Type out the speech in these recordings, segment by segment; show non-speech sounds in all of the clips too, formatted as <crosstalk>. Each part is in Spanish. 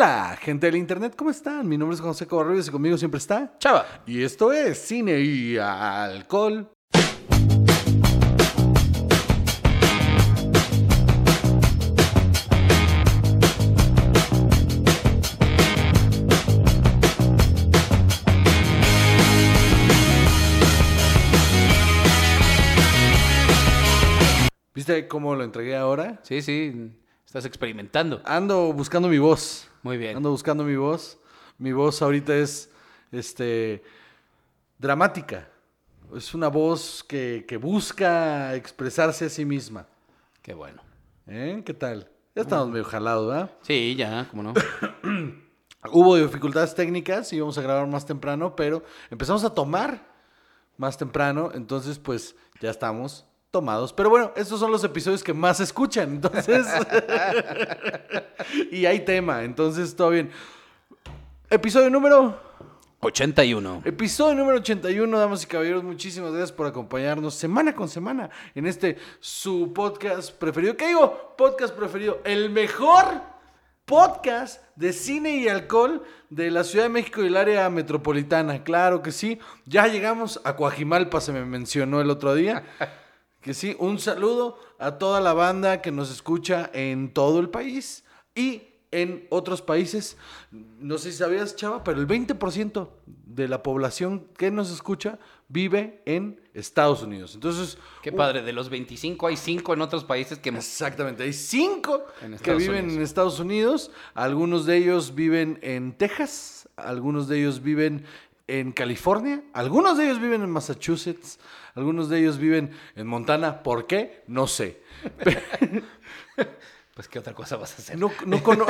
Hola, gente del internet, ¿cómo están? Mi nombre es José Cobarrubias y conmigo siempre está Chava. Y esto es Cine y Alcohol. ¿Viste cómo lo entregué ahora? Sí, sí, estás experimentando. Ando buscando mi voz. Muy bien. Ando buscando mi voz. Mi voz ahorita es este dramática. Es una voz que, que busca expresarse a sí misma. Qué bueno. ¿Eh? ¿Qué tal? Ya estamos medio jalados, ¿verdad? Sí, ya, cómo no. <coughs> Hubo dificultades técnicas, íbamos a grabar más temprano, pero empezamos a tomar más temprano, entonces pues ya estamos tomados. Pero bueno, estos son los episodios que más se escuchan, entonces... <laughs> y hay tema, entonces todo bien. Episodio número 81. Episodio número 81, damas y caballeros, muchísimas gracias por acompañarnos semana con semana en este su podcast preferido. ¿Qué digo? Podcast preferido. El mejor podcast de cine y alcohol de la Ciudad de México y el área metropolitana. Claro que sí. Ya llegamos a Coajimalpa, se me mencionó el otro día. Que sí, un saludo a toda la banda que nos escucha en todo el país y en otros países. No sé si sabías, Chava, pero el 20% de la población que nos escucha vive en Estados Unidos. Entonces, Qué padre, de los 25 hay 5 en otros países que... Exactamente, hay cinco En que Estados viven Unidos. en Estados Unidos, algunos de ellos viven en Texas, algunos de ellos viven en California, algunos de ellos viven en Massachusetts, algunos de ellos viven en Montana, ¿por qué? No sé. <laughs> Pues qué otra cosa vas a hacer. No, no, cono-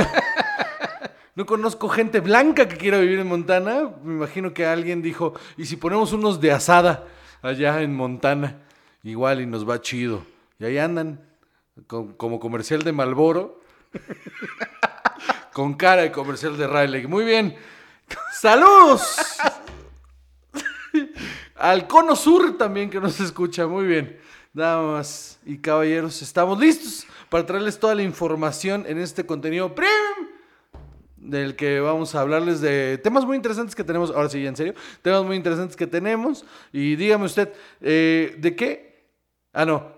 <laughs> no conozco gente blanca que quiera vivir en Montana, me imagino que alguien dijo, ¿y si ponemos unos de asada allá en Montana? Igual y nos va chido. Y ahí andan, con- como comercial de Malboro. <laughs> Con cara de comercial de Riley. Muy bien. ¡Saludos! Al Cono Sur también que nos escucha. Muy bien. Damas y caballeros, estamos listos para traerles toda la información en este contenido premium del que vamos a hablarles de temas muy interesantes que tenemos. Ahora sí, ya en serio. Temas muy interesantes que tenemos. Y dígame usted, eh, ¿de qué? Ah, no.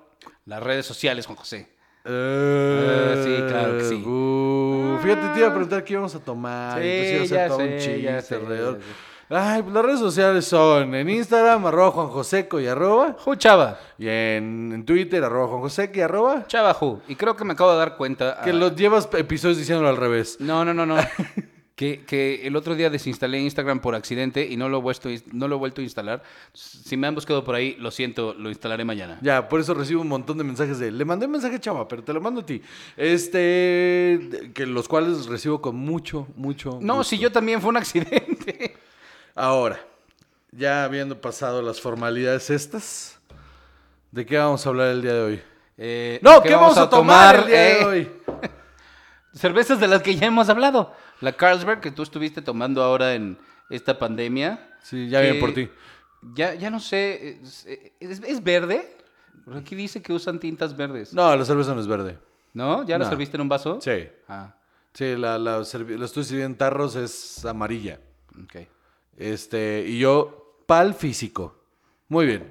Las redes sociales, Juan José. Eh, sí, claro que sí. uh, fíjate, te iba a preguntar qué íbamos a tomar. Sí, entonces iba a hacer un sé, chiste ya sé, alrededor. ya sé. Ay, pues las redes sociales son en Instagram, arroba Juan Joseco y arroba. Ju, Chava. Y en, en Twitter, arroba Juan Joseco y arroba. Chava Ju. Y creo que me acabo de dar cuenta... Que ah, los llevas episodios diciéndolo al revés. No, no, no, no. <laughs> que, que el otro día desinstalé Instagram por accidente y no lo, he vuelto, no lo he vuelto a instalar. Si me han buscado por ahí, lo siento, lo instalaré mañana. Ya, por eso recibo un montón de mensajes de, le mandé un mensaje a Chava, pero te lo mando a ti. Este, que los cuales recibo con mucho, mucho. No, gusto. si yo también fue un accidente. Ahora, ya habiendo pasado las formalidades estas, ¿de qué vamos a hablar el día de hoy? Eh, No, ¿qué, vamos, a tomar, el día de Eh, hoy? <laughs> Cervezas de las que ya hemos hablado. La Carlsberg que tú estuviste tomando ahora en esta pandemia. Sí, ya viene por ti. Ya, ya no sé, es, es- es verde? Aquí dice que usan tintas verdes. No, la cerveza no es verde. ¿No? ¿Ya la No. serviste en un vaso? Sí. Ah, Sí, la, la, la estoy sirviendo en tarros, es amarilla. ok. Este, y yo, pal físico. Muy bien.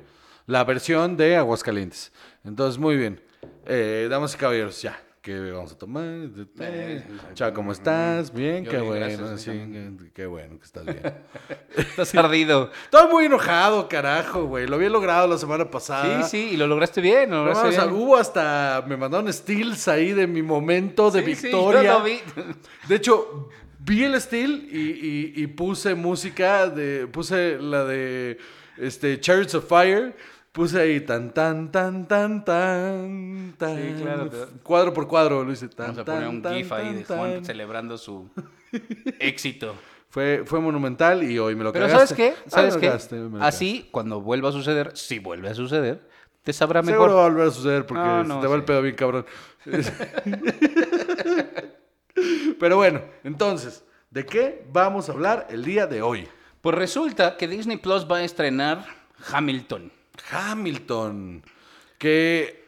La versión de Aguascalientes. Entonces, muy bien. Eh, damas y caballeros, ya. ¿Qué vamos a tomar? Eh, Chao, ¿cómo estás? Bien, qué bien, bueno. gracias, sí, señor. qué- qué bueno que estás bien. <laughs> Estás ardido. Estoy muy enojado, carajo, güey. Lo había logrado la semana pasada. Sí, sí, y lo lograste bien, lo No, lograste o sea, bien. hubo hasta. Me mandaron stills ahí de mi momento de Sí, sí, victoria. yo lo vi. De hecho, vi el still y, y- y puse música de. Puse la de este Chariots of Fire. Puse ahí tan tan tan tan tan tan. Sí, claro, claro. Cuadro por cuadro lo hice tan Vamos a poner un tan, gif ahí de Juan tan. celebrando su <laughs> éxito. Fue, fue monumental y hoy me lo Pero cagaste. ¿sabes qué? Ah, Así, cuando vuelva a suceder, si vuelve a suceder, te sabrá mejor. Seguro va a volver a suceder porque No, se no, te va el pedo bien cabrón. <laughs> <laughs> Pero bueno, entonces, ¿de qué vamos a hablar el día de hoy? Pues resulta que Disney Plus va a estrenar Hamilton. Hamilton, que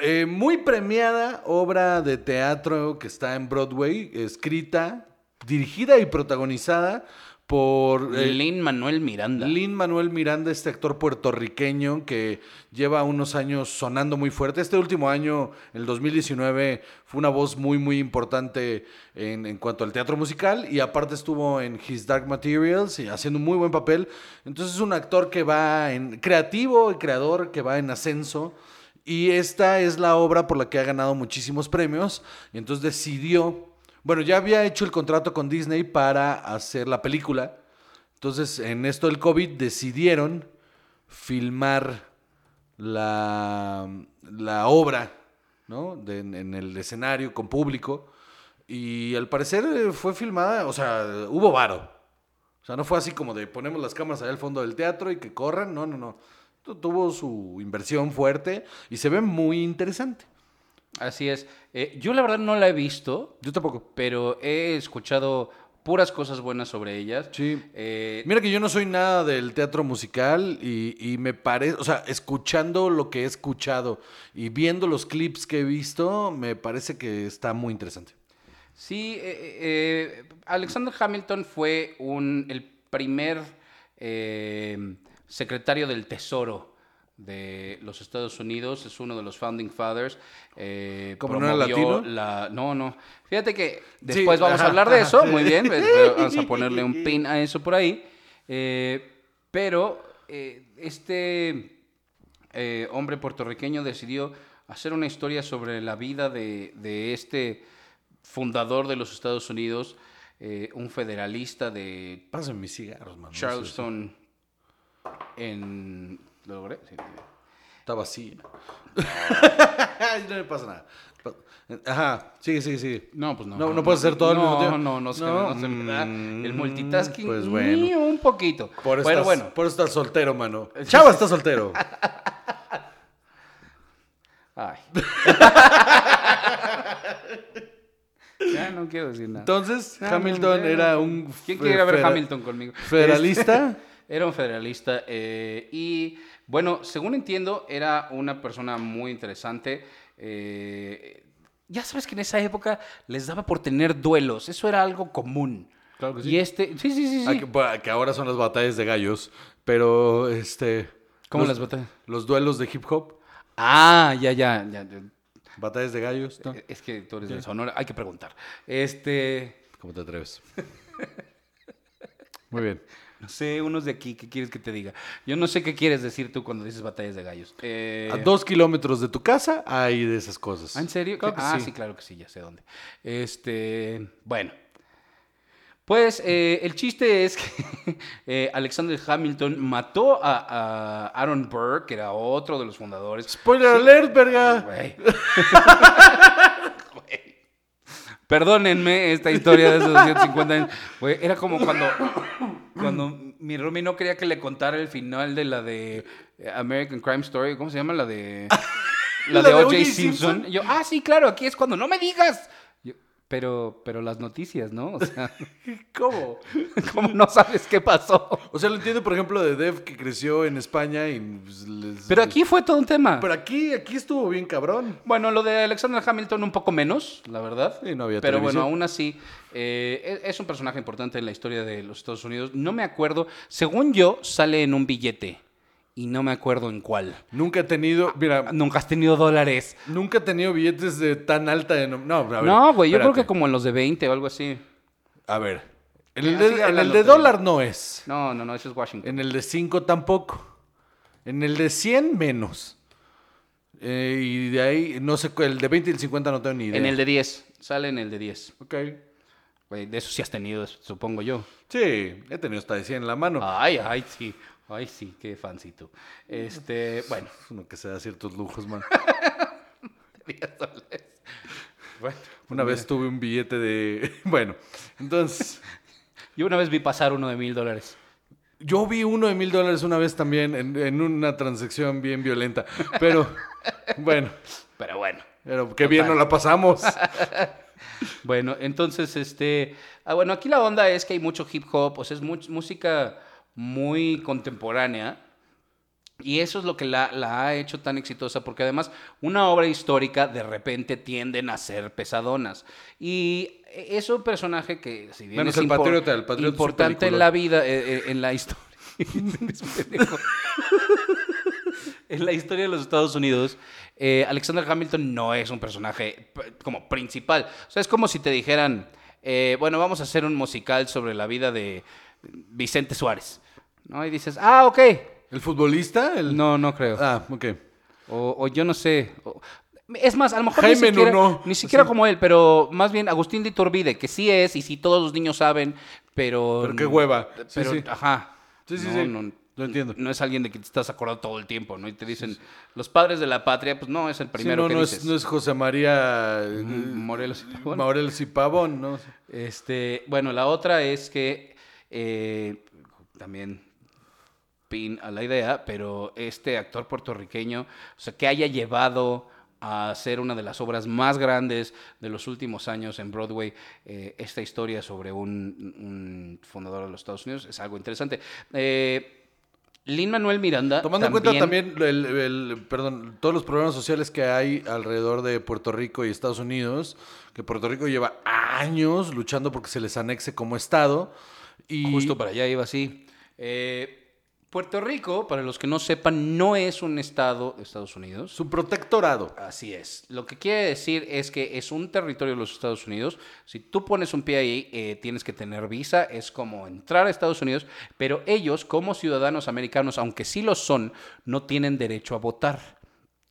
eh, muy premiada obra de teatro que está en Broadway, escrita dirigida y protagonizada por eh, Lin Manuel Miranda. Lin Manuel Miranda, este actor puertorriqueño que lleva unos años sonando muy fuerte. Este último año, el 2019, fue una voz muy, muy importante en, en cuanto al teatro musical y aparte estuvo en His Dark Materials y haciendo un muy buen papel. Entonces es un actor que va en creativo y creador que va en ascenso. Y esta es la obra por la que ha ganado muchísimos premios. Y entonces decidió bueno, ya había hecho el contrato con Disney para hacer la película. Entonces, en esto del COVID decidieron filmar la, la obra, ¿no? En, el escenario con público. Y al parecer eh, fue filmada, o sea, hubo varo. O sea, no fue así como de ponemos las cámaras allá al fondo del teatro y que corran. No, no, no. Tu- Tuvo su inversión fuerte y se ve muy interesante. Así es. Eh, yo la verdad no la he visto, Yo tampoco. pero he escuchado puras cosas buenas sobre ellas. Sí. Eh, Mira que yo no soy nada del teatro musical y, y me parece, o sea, escuchando lo que he escuchado y viendo los clips que he visto, me parece que está muy interesante. Sí, eh, eh, Alexander Hamilton fue un, el primer secretario del Tesoro de los Estados Unidos, es uno de los Founding Fathers. eh, ¿Como no era latino? la- no, no. Fíjate que después vamos ajá, a hablar de ajá, eso, sí. muy bien, eh, vamos a <laughs> ponerle un pin a eso por ahí. Eh, pero eh, este eh, hombre puertorriqueño decidió hacer una historia sobre la vida de, de este fundador de los Estados Unidos, un federalista de mis cigarros. Charleston en... ¿Lo logré? Sí. Está vacía. <laughs> no me pasa nada. Ajá, sigue, sigue, sigue. No, pues no. No, no puedes hacer todo al no, mismo tiempo. No, no, se, No, no se me da. El mm, multitasking, pues bueno. ni un poquito. Por eso, bueno, estás, bueno. por eso estás soltero, mano. <laughs> Chava está soltero. <laughs> Ay. ya no quiero decir nada. Entonces, No, no, Hamilton no, era no. un... ¿Quién quiere ver Hamilton conmigo? ¿Federalista? Era un federalista. eh, y bueno, según entiendo, era una persona muy interesante. eh, ya sabes que en esa época les daba por tener duelos. Eso era algo común. Claro que sí. Y este. Sí, sí, sí. sí. Ah, que, ahora son las batallas de gallos, pero este... ¿Cómo los- las batallas? Los duelos de hip hop, Ah, ya, ya. ya, ya. batallas de gallos, ¿no? Es que tú eres de Sonora, hay que preguntar. Este. ¿Cómo te atreves? <laughs> Muy bien. No sé, unos de aquí, ¿qué quieres que te diga? Yo no sé qué quieres decir tú cuando dices batallas de gallos. Eh, A dos kilómetros de tu casa hay de esas cosas. ¿ah, ¿En serio? Claro ah, sí. sí. claro que sí, ya sé dónde. Este, bueno. Pues eh, el chiste es que <laughs> eh, Alexander Hamilton mató a, a Aaron Burr, que era otro de los fundadores. Spoiler alert, verga. <laughs> Perdónenme esta historia de esos 150 años. Era como cuando, cuando mi Rumi no quería que le contara el final de la de eh, American Crime Story. ¿Cómo se llama? La de. <laughs> La, La de de O.J. Simpson. Simpson. Yo, ah, sí, claro, aquí es cuando no me digas. Pero, pero las noticias, ¿no? O sea, <laughs> ¿Cómo? <laughs> ¿cómo no sabes qué pasó? O sea, lo entiendo, por ejemplo, de Dev que creció en España y... pues, les- Pero aquí fue todo un tema. Pero aquí, aquí estuvo bien cabrón. Bueno, lo de Alexander Hamilton un poco menos, la verdad. Sí, no había Pero televisión. bueno, aún así, eh, es es un personaje importante en la historia de los Estados Unidos. No me acuerdo, según yo, sale en un billete. Y no me acuerdo en cuál. Nunca he tenido... Mira, Nunca has tenido dólares. nunca he tenido billetes de tan alta... denom- No, a ver, no, güey, yo creo que como en los de 20 o algo así. A ver. En el de, en el de dólar no es. No, no, no, eso es Washington. En el de 5 tampoco. En el de 100 menos. Eh, y de ahí, no sé, el de 20 y el 50 no tengo ni idea. En el de 10. Sale en el de 10. Ok. Güey, de eso sí has tenido, supongo yo. Sí, he tenido hasta de 100 en la mano. Ay, ay, sí. Ay, sí, qué fancito. Este, <laughs> bueno. Uno que se da ciertos lujos, man. 10 dólares. Bueno, Una vez tuve un billete de... <laughs> Bueno, entonces... <laughs> yo una vez vi pasar uno de mil dólares. Yo vi uno de mil dólares una vez también en, en una transacción bien violenta. Pero, bueno, Pero bueno. pero qué bien nos la pasamos. Bueno, entonces, este. Ah, bueno, aquí la onda es que hay mucho hip hop, o sea, es much- música muy contemporánea. Y eso es lo que la, la ha hecho tan exitosa, porque además una obra histórica de repente tienden a ser pesadonas. Y es un personaje que, si bien Menos es el impor- Patriota, el Patriota importante en la vida, eh, eh, en la historia. <laughs> En la historia de los Estados Unidos, eh, Alexander Hamilton no es un personaje como principal. O sea, es como si te dijeran, bueno, vamos a hacer un musical sobre la vida de Vicente Suárez. ¿No? Y dices, ah, ok. ¿El futbolista? El... No, no creo. Ah, ok. O, o yo no sé. o- es más, a lo mejor Jaime ni siquiera, Nuno. ni siquiera como él, pero más bien Agustín de Iturbide, que sí es, y sí todos los niños saben, pero... Pero qué hueva. Sí, Pero, sí. ajá. Sí, sí, No, sí. no, Lo entiendo. No es alguien de que te estás acordando todo el tiempo, ¿no? Y te dicen, los padres de la patria, pues no, es el primero no, que no, dices. es, no es José María eh, Morelos y Pavón. Morelos y Pavón, ¿no? Este, bueno, la otra es que eh, también pin a la idea, pero este actor puertorriqueño, o sea, que haya llevado a ser una de las obras más grandes de los últimos años en Broadway, eh, esta historia sobre un, un fundador de los Estados Unidos, es algo interesante. Eh, Lin Manuel Miranda. Tomando en cuenta también el, el- perdón, todos los problemas sociales que hay alrededor de Puerto Rico y Estados Unidos, que Puerto Rico lleva años luchando porque se les anexe como estado. Y Justo para allá iba así. Eh, Puerto Rico, para los que no sepan, no es un estado de Estados Unidos. su protectorado. Así es. Lo que quiere decir es que es un territorio de los Estados Unidos. Si tú pones un pie ahí, eh, tienes que tener visa. Es como entrar a Estados Unidos. Pero ellos, como ciudadanos americanos, aunque sí lo son, no tienen derecho a votar.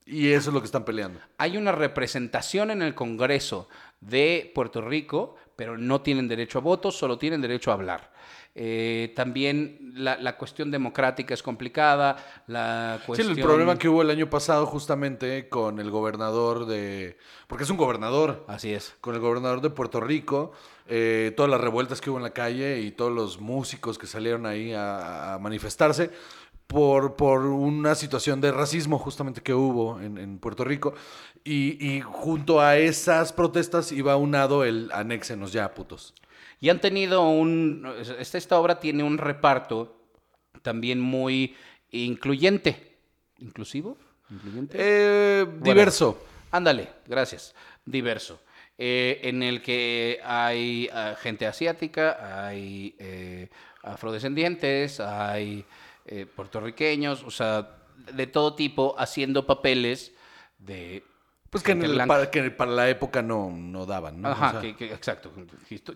Y eso es lo que están peleando. Hay una representación en el Congreso de Puerto Rico, pero no tienen derecho a voto, solo tienen derecho a hablar. Eh, también la, la cuestión democrática es complicada. La Sí, cuestión... el problema que hubo el año pasado justamente con el gobernador de... Porque es un gobernador. Así es. con el gobernador de Puerto Rico, eh, todas las revueltas que hubo en la calle y todos los músicos que salieron ahí a, a manifestarse por, por una situación de racismo justamente que hubo en, en Puerto Rico. Y, y junto a esas protestas iba unado el anéxenos ya, putos. Y han tenido un... Esta, esta obra tiene un reparto también muy incluyente. ¿Inclusivo? ¿Incluyente? Eh, Bueno. diverso. Ándale, gracias. Diverso. Eh, en el que hay ah, gente asiática, hay eh, afrodescendientes, hay eh, puertorriqueños, o sea, de todo tipo, haciendo papeles de... Pues que, en el- para, que para la época no, no daban, ¿no? Ajá, O sea, que, que- exacto.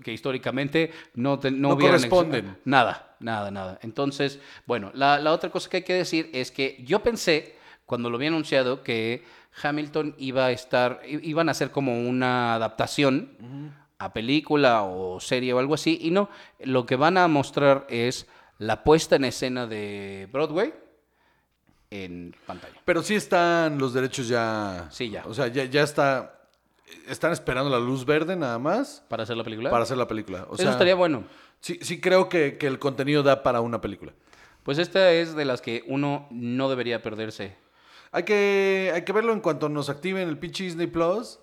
Que, históricamente no, te- no, corresponden. Nada, nada, nada. Entonces, bueno, la, la otra cosa que hay que decir es que yo pensé, cuando lo había anunciado, que Hamilton iba a estar, iban a hacer como una adaptación a película o serie o algo así, y no, lo que van a mostrar es la puesta en escena de Broadway en pantalla. Pero sí están los derechos ya. Sí, ya. O sea, ya, ya está. Están esperando la luz verde nada más ¿Para hacer la película? para hacer la película. O Eso sea, estaría bueno. Sí, sí creo que, que el contenido da para una película. Pues esta es de las que uno no debería perderse. Hay que, hay que verlo en cuanto nos activen el pinche Disney Plus.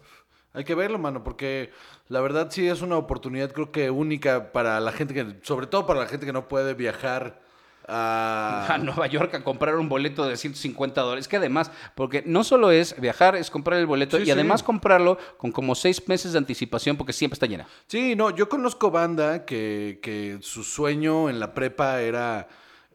Hay que verlo, mano, porque la verdad sí es una oportunidad creo que única para la gente que, sobre todo para la gente que no puede viajar a... <laughs> a Nueva York a comprar un boleto de 150 dólares. Que además, porque no solo es viajar, es comprar el boleto Sí, y sí. además comprarlo con como seis meses de anticipación porque siempre está llena. Sí, no, yo conozco banda que, que su sueño en la prepa era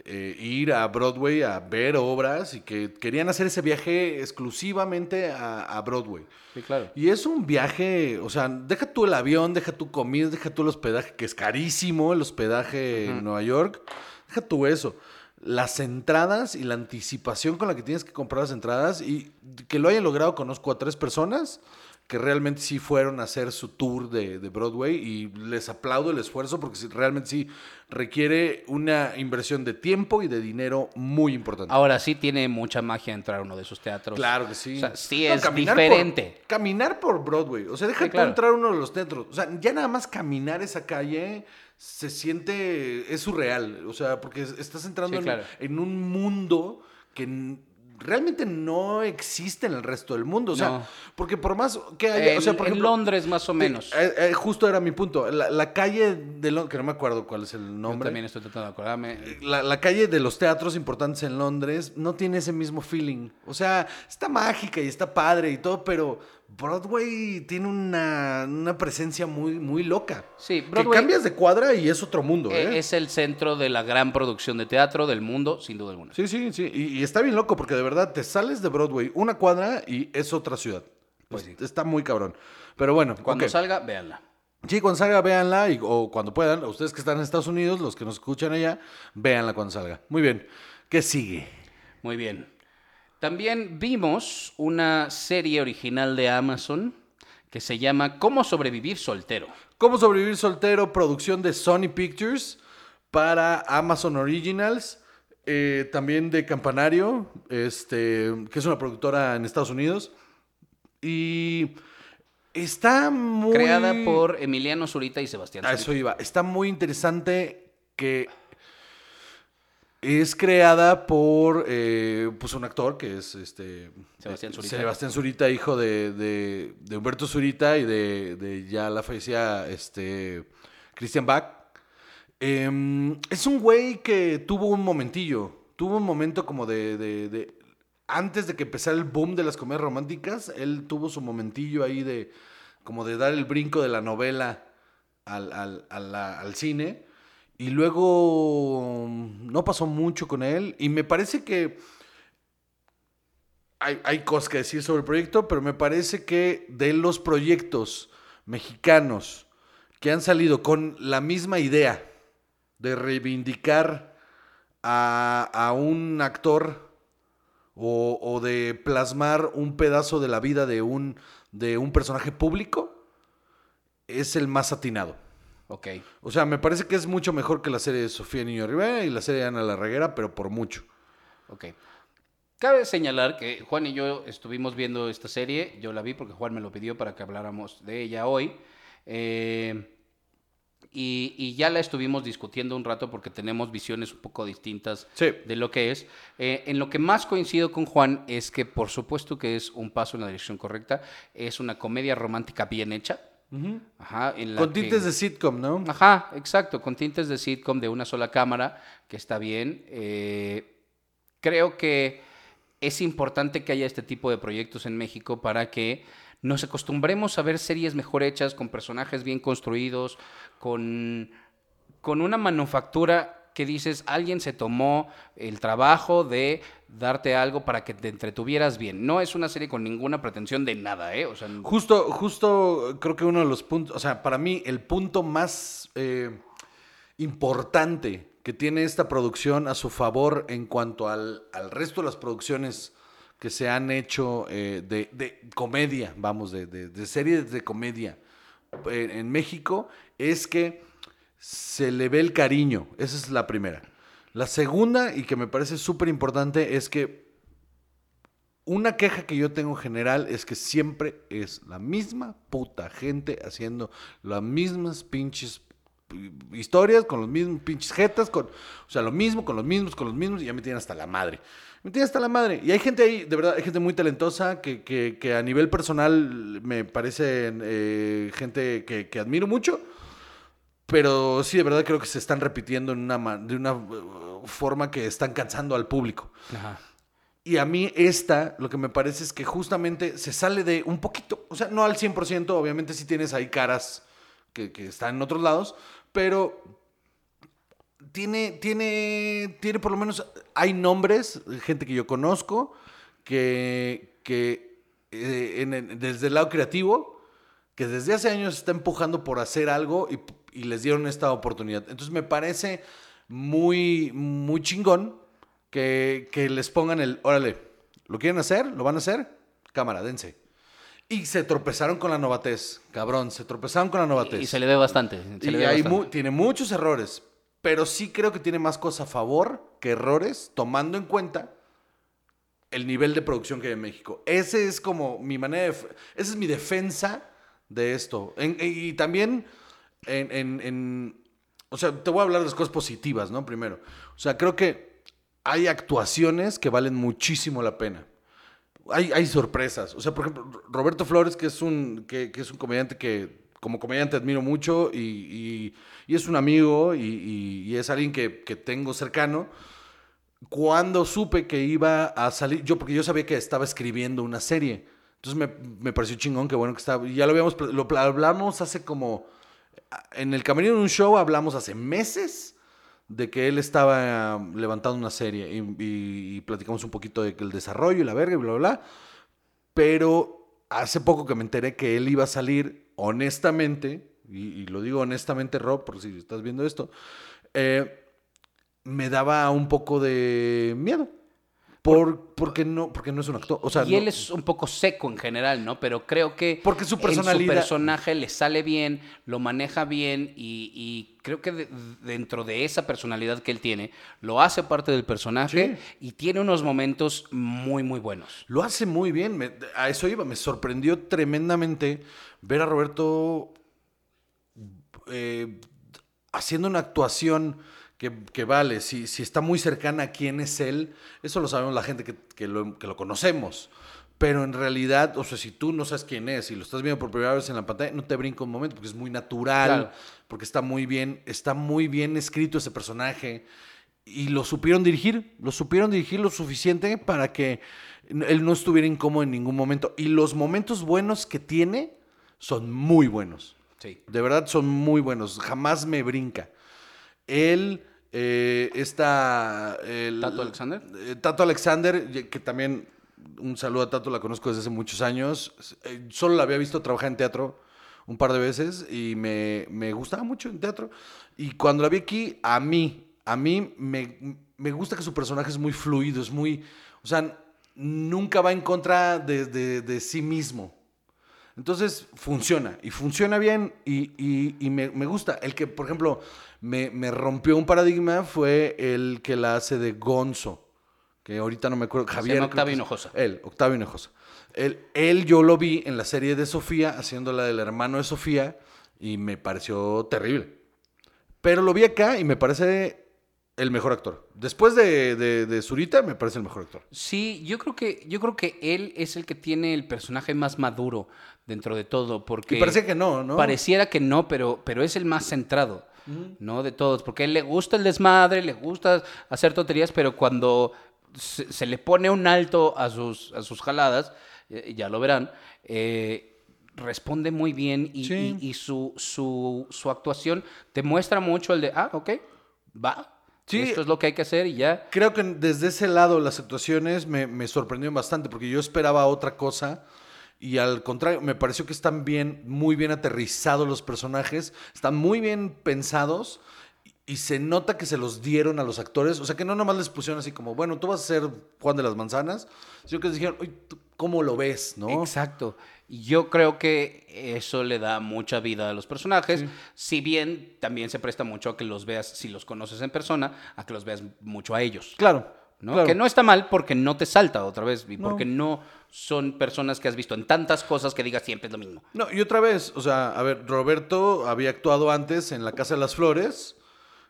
eh, ir a Broadway a ver obras y que querían hacer ese viaje exclusivamente a, a Broadway. Sí, claro. Y es un viaje, o sea, deja tú el avión, deja tu comida, deja tú el hospedaje, que es carísimo el hospedaje en Nueva York. Deja tú eso. Las entradas y la anticipación con la que tienes que comprar las entradas y que lo hayan logrado, conozco a tres personas que realmente sí fueron a hacer su tour de, de Broadway y les aplaudo el esfuerzo porque realmente sí requiere una inversión de tiempo y de dinero muy importante. Ahora sí tiene mucha magia entrar a uno de esos teatros. Claro que sí. O sea, sí No, es caminar por- diferente. caminar por Broadway. O sea, deja Sí, claro. entrar a uno de los teatros. O sea, ya nada más caminar esa calle se siente. Es surreal. O sea, porque es- estás entrando Sí, en, claro. en un mundo que realmente no existe en el resto del mundo. O sea, No. porque por más que haya. En, o sea, por en ejemplo, Londres más o menos. eh, eh, justo era mi punto. La, la calle de Londres, que no me acuerdo cuál es el Yo nombre. también estoy tratando de acordarme. La, la calle de los teatros importantes en Londres no tiene ese mismo feeling. O sea, está mágica y está padre y todo, pero Broadway tiene una, una presencia muy, muy loca. Sí, Que Broadway- cambias de cuadra y es otro mundo, Eh, ¿eh? Es el centro de la gran producción de teatro del mundo, sin duda alguna. Sí, sí, sí. Y, y está bien loco porque de verdad te sales de Broadway una cuadra y es otra ciudad. Pues Es- Está muy cabrón. Pero bueno, Cuando salga, véanla. Sí, cuando salga, véanla y- o cuando puedan. Ustedes que están en Estados Unidos, los que nos escuchan allá, véanla cuando salga. Muy bien. ¿Qué sigue? Muy bien. También vimos una serie original de Amazon que se llama Cómo sobrevivir soltero. ¿Cómo sobrevivir soltero? Producción de Sony Pictures para Amazon Originals. eh, también de Campanario, este, que es una productora en Estados Unidos. Y está muy... Creada por Emiliano Zurita y Sebastián A Zurita. eso iba. Está muy interesante que es creada por eh, pues un actor que es este Sebastián Zurita. Sebastián Zurita, hijo de, de- de Humberto Zurita y de, de ya la fallecida este, Christian Bach. Em, es un güey que tuvo un momentillo. Tuvo un momento como de, de- de- Antes de que empezara el boom de las comedias románticas, él tuvo su momentillo ahí de. como de dar el brinco de la novela al, al- a la- al cine. Y luego mm, no pasó mucho con él. Y me parece que. Hay, hay cosas que decir sobre el proyecto, pero me parece que de los proyectos mexicanos que han salido con la misma idea de reivindicar a, a un actor o, de plasmar un pedazo de la vida de un, de un personaje público, es el más atinado. Ok. O sea, me parece que es mucho mejor que la serie de Sofía Niño Rivera y la serie de Ana la Reguera, pero por mucho. Ok. Cabe señalar que Juan y yo estuvimos viendo esta serie. Yo la vi porque Juan me lo pidió para que habláramos de ella hoy. Eh, y, y ya la estuvimos discutiendo un rato porque tenemos visiones un poco distintas Sí. de lo que es. Eh, en lo que más coincido con Juan es que por supuesto que es un paso en la dirección correcta. Es una comedia romántica bien hecha. Ajá, en la Con que- tintes de sitcom, ¿no? Ajá, exacto, con tintes de sitcom de una sola cámara, que está bien. Eh, creo que es importante que haya este tipo de proyectos en México para que nos acostumbremos a ver series mejor hechas, con personajes bien construidos, con, con una manufactura que dices, alguien se tomó el trabajo de darte algo para que te entretuvieras bien. No es una serie con ninguna pretensión de nada, ¿eh? O sea, Justo, justo creo que uno de los puntos, o sea, para mí el punto más eh, importante que tiene esta producción a su favor en cuanto al, al resto de las producciones que se han hecho eh, de, de comedia, vamos, de, de- de series de comedia eh, en México, es que se le ve el cariño. Esa es la primera. La segunda, y que me parece súper importante, es que una queja que yo tengo en general es que siempre es la misma puta gente haciendo las mismas pinches historias, con los mismos pinches jetas, con, o sea, lo mismo, con los mismos, con los mismos, y ya me tienen hasta la madre. Me tienen hasta la madre. Y hay gente ahí, de verdad, hay gente muy talentosa que, que- que a nivel personal me parece eh, gente que, que admiro mucho. Pero sí, de verdad creo que se están repitiendo en una, de una uh, forma que están cansando al público. ajá. Y a mí esta, lo que me parece es que justamente se sale de un poquito, o sea, no al 100%, obviamente sí tienes ahí caras que, que están en otros lados, pero tiene, tiene, tiene por lo menos, hay nombres, gente que yo conozco, que, que eh, en- desde el lado creativo, que desde hace años está empujando por hacer algo y, y les dieron esta oportunidad. Entonces me parece muy, muy chingón que, que les pongan el, órale, ¿lo quieren hacer? ¿Lo van a hacer? Cámara, dense. Y se tropezaron con la novatez, cabrón, se tropezaron con la novatez. Y, y se le ve bastante. se Y le ve hay bastante. mu- tiene muchos errores, pero sí creo que tiene más cosas a favor que errores, tomando en cuenta el nivel de producción que hay en México. Ese es como mi manera de... Esa es mi defensa de esto. En- y también en, en- en- O sea, te voy a hablar de las cosas positivas, ¿no? Primero. O sea, creo que hay actuaciones que valen muchísimo la pena. Hay, hay sorpresas. O sea, por ejemplo, Roberto Flores, que es un, que, que es un comediante que, como comediante admiro mucho y, y- y es un amigo y, y- es alguien que, que tengo cercano. Cuando supe que iba a salir, yo porque yo sabía que estaba escribiendo una serie, entonces me, me pareció chingón, que bueno que estaba, ya lo habíamos, lo hablamos hace como, en el camerino de un show hablamos hace meses de que él estaba um, levantando una serie y, y- y platicamos un poquito de que el desarrollo y la verga y bla, bla, bla. Pero hace poco que me enteré que él iba a salir, honestamente, y, y lo digo honestamente, Rob, por si estás viendo esto, eh, me daba un poco de miedo. Por, porque, no, porque no es un actor. O sea, y no- él es un poco seco en general, ¿no? Pero creo que Porque su en personalidad- personaje le sale bien, lo maneja bien y, y creo que de- dentro de esa personalidad que él tiene, lo hace parte del personaje y tiene unos momentos muy, muy buenos. Lo hace muy bien. me- a eso iba. Me sorprendió tremendamente ver a Roberto eh, haciendo una actuación que, que vale. Si, si está muy cercana a quién es él, eso lo sabemos la gente que, que lo, que lo conocemos. Pero en realidad, o sea, si tú no sabes quién es y lo estás viendo por primera vez en la pantalla, no te brinca un momento porque es muy natural, Claro. porque está muy bien, está muy bien escrito ese personaje y lo supieron dirigir, lo supieron dirigir lo suficiente para que él no estuviera incómodo en ningún momento. Y los momentos buenos que tiene son muy buenos. Sí. De verdad son muy buenos. Jamás me brinca. Él, eh, está... el- ¿Tato Alexander? eh, Tato Alexander, que también un saludo a Tato, la conozco desde hace muchos años. Eh, solo la había visto trabajar en teatro un par de veces y me, me gustaba mucho en teatro. Y cuando la vi aquí, a mí, a mí me, me gusta que su personaje es muy fluido, es muy... O sea, nunca va en contra de, de- de sí mismo. Entonces funciona y funciona bien y, y- y me, me gusta. El que, por ejemplo, me, me rompió un paradigma fue el que la hace de Gonzo, que ahorita no me acuerdo. Javier. llama que Octavio Hinojosa. Él, Octavio Hinojosa. Él, él yo lo vi en la serie de Sofía, haciendo la del hermano de Sofía, y me pareció terrible. Pero lo vi acá y me parece el mejor actor. Después de, de, de Zurita, me parece el mejor actor. Sí, yo creo que yo creo que él es el que tiene el personaje más maduro dentro de todo, porque Y parece que no, ¿no? pareciera que no, pero pero es el más centrado, ¿no? De todos, porque a él le gusta el desmadre, le gusta hacer tonterías, pero cuando se, se le pone un alto a sus a sus jaladas, eh, ya lo verán. eh, responde muy bien y, Sí. y- y su, su, su actuación te muestra mucho el de, ah, ok, va, Sí. esto es lo que hay que hacer y ya. Creo que desde ese lado las actuaciones me, me sorprendieron bastante porque yo esperaba otra cosa y al contrario, me pareció que están bien, muy bien aterrizados los personajes, están muy bien pensados y, se nota que se los dieron a los actores, o sea que no nomás les pusieron así como, bueno, tú vas a ser Juan de las Manzanas, sino que les dijeron, oye, ¿tú ¿cómo lo ves? ¿no? Exacto. Yo creo que eso le da mucha vida a los personajes, si bien también se presta mucho a que los veas, si los conoces en persona, a que los veas mucho a ellos. Claro, ¿no? claro. Que no está mal porque no te salta otra vez y No. porque no son personas que has visto en tantas cosas que digas siempre es lo mismo. No, y otra vez, o sea, a ver, Roberto había actuado antes en La Casa de las Flores,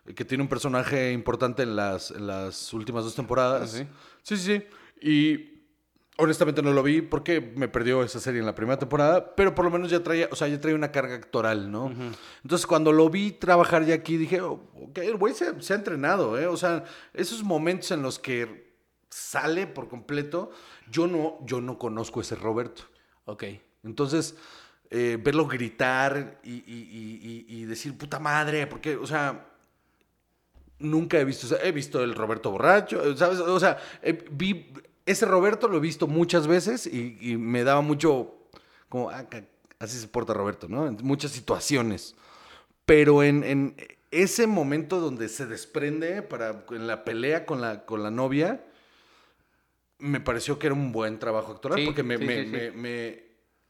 eh, que tiene un personaje importante en las, en las últimas dos temporadas. ¿Ah, sí? Sí, sí, sí. Y honestamente no lo vi porque me perdió esa serie en la primera temporada, pero por lo menos ya traía, o sea, ya traía una carga actoral, ¿no? Entonces cuando lo vi trabajar ya aquí dije, oh, ok, el güey se, se ha entrenado, ¿eh? O sea, esos momentos en los que sale por completo, yo no, yo no conozco ese Roberto. Ok. Entonces, eh, verlo gritar y, y- y- y- y decir, puta madre, porque, o sea, nunca he visto, o sea, he visto el Roberto borracho, ¿sabes? O sea, eh, vi, ese Roberto lo he visto muchas veces y, y me daba mucho, como, ah, así se porta Roberto, ¿no? En muchas situaciones. Pero en, en ese momento donde se desprende para, en la pelea con la, con la novia, me pareció que era un buen trabajo actoral Sí, porque me, sí, me- sí, sí. me- me-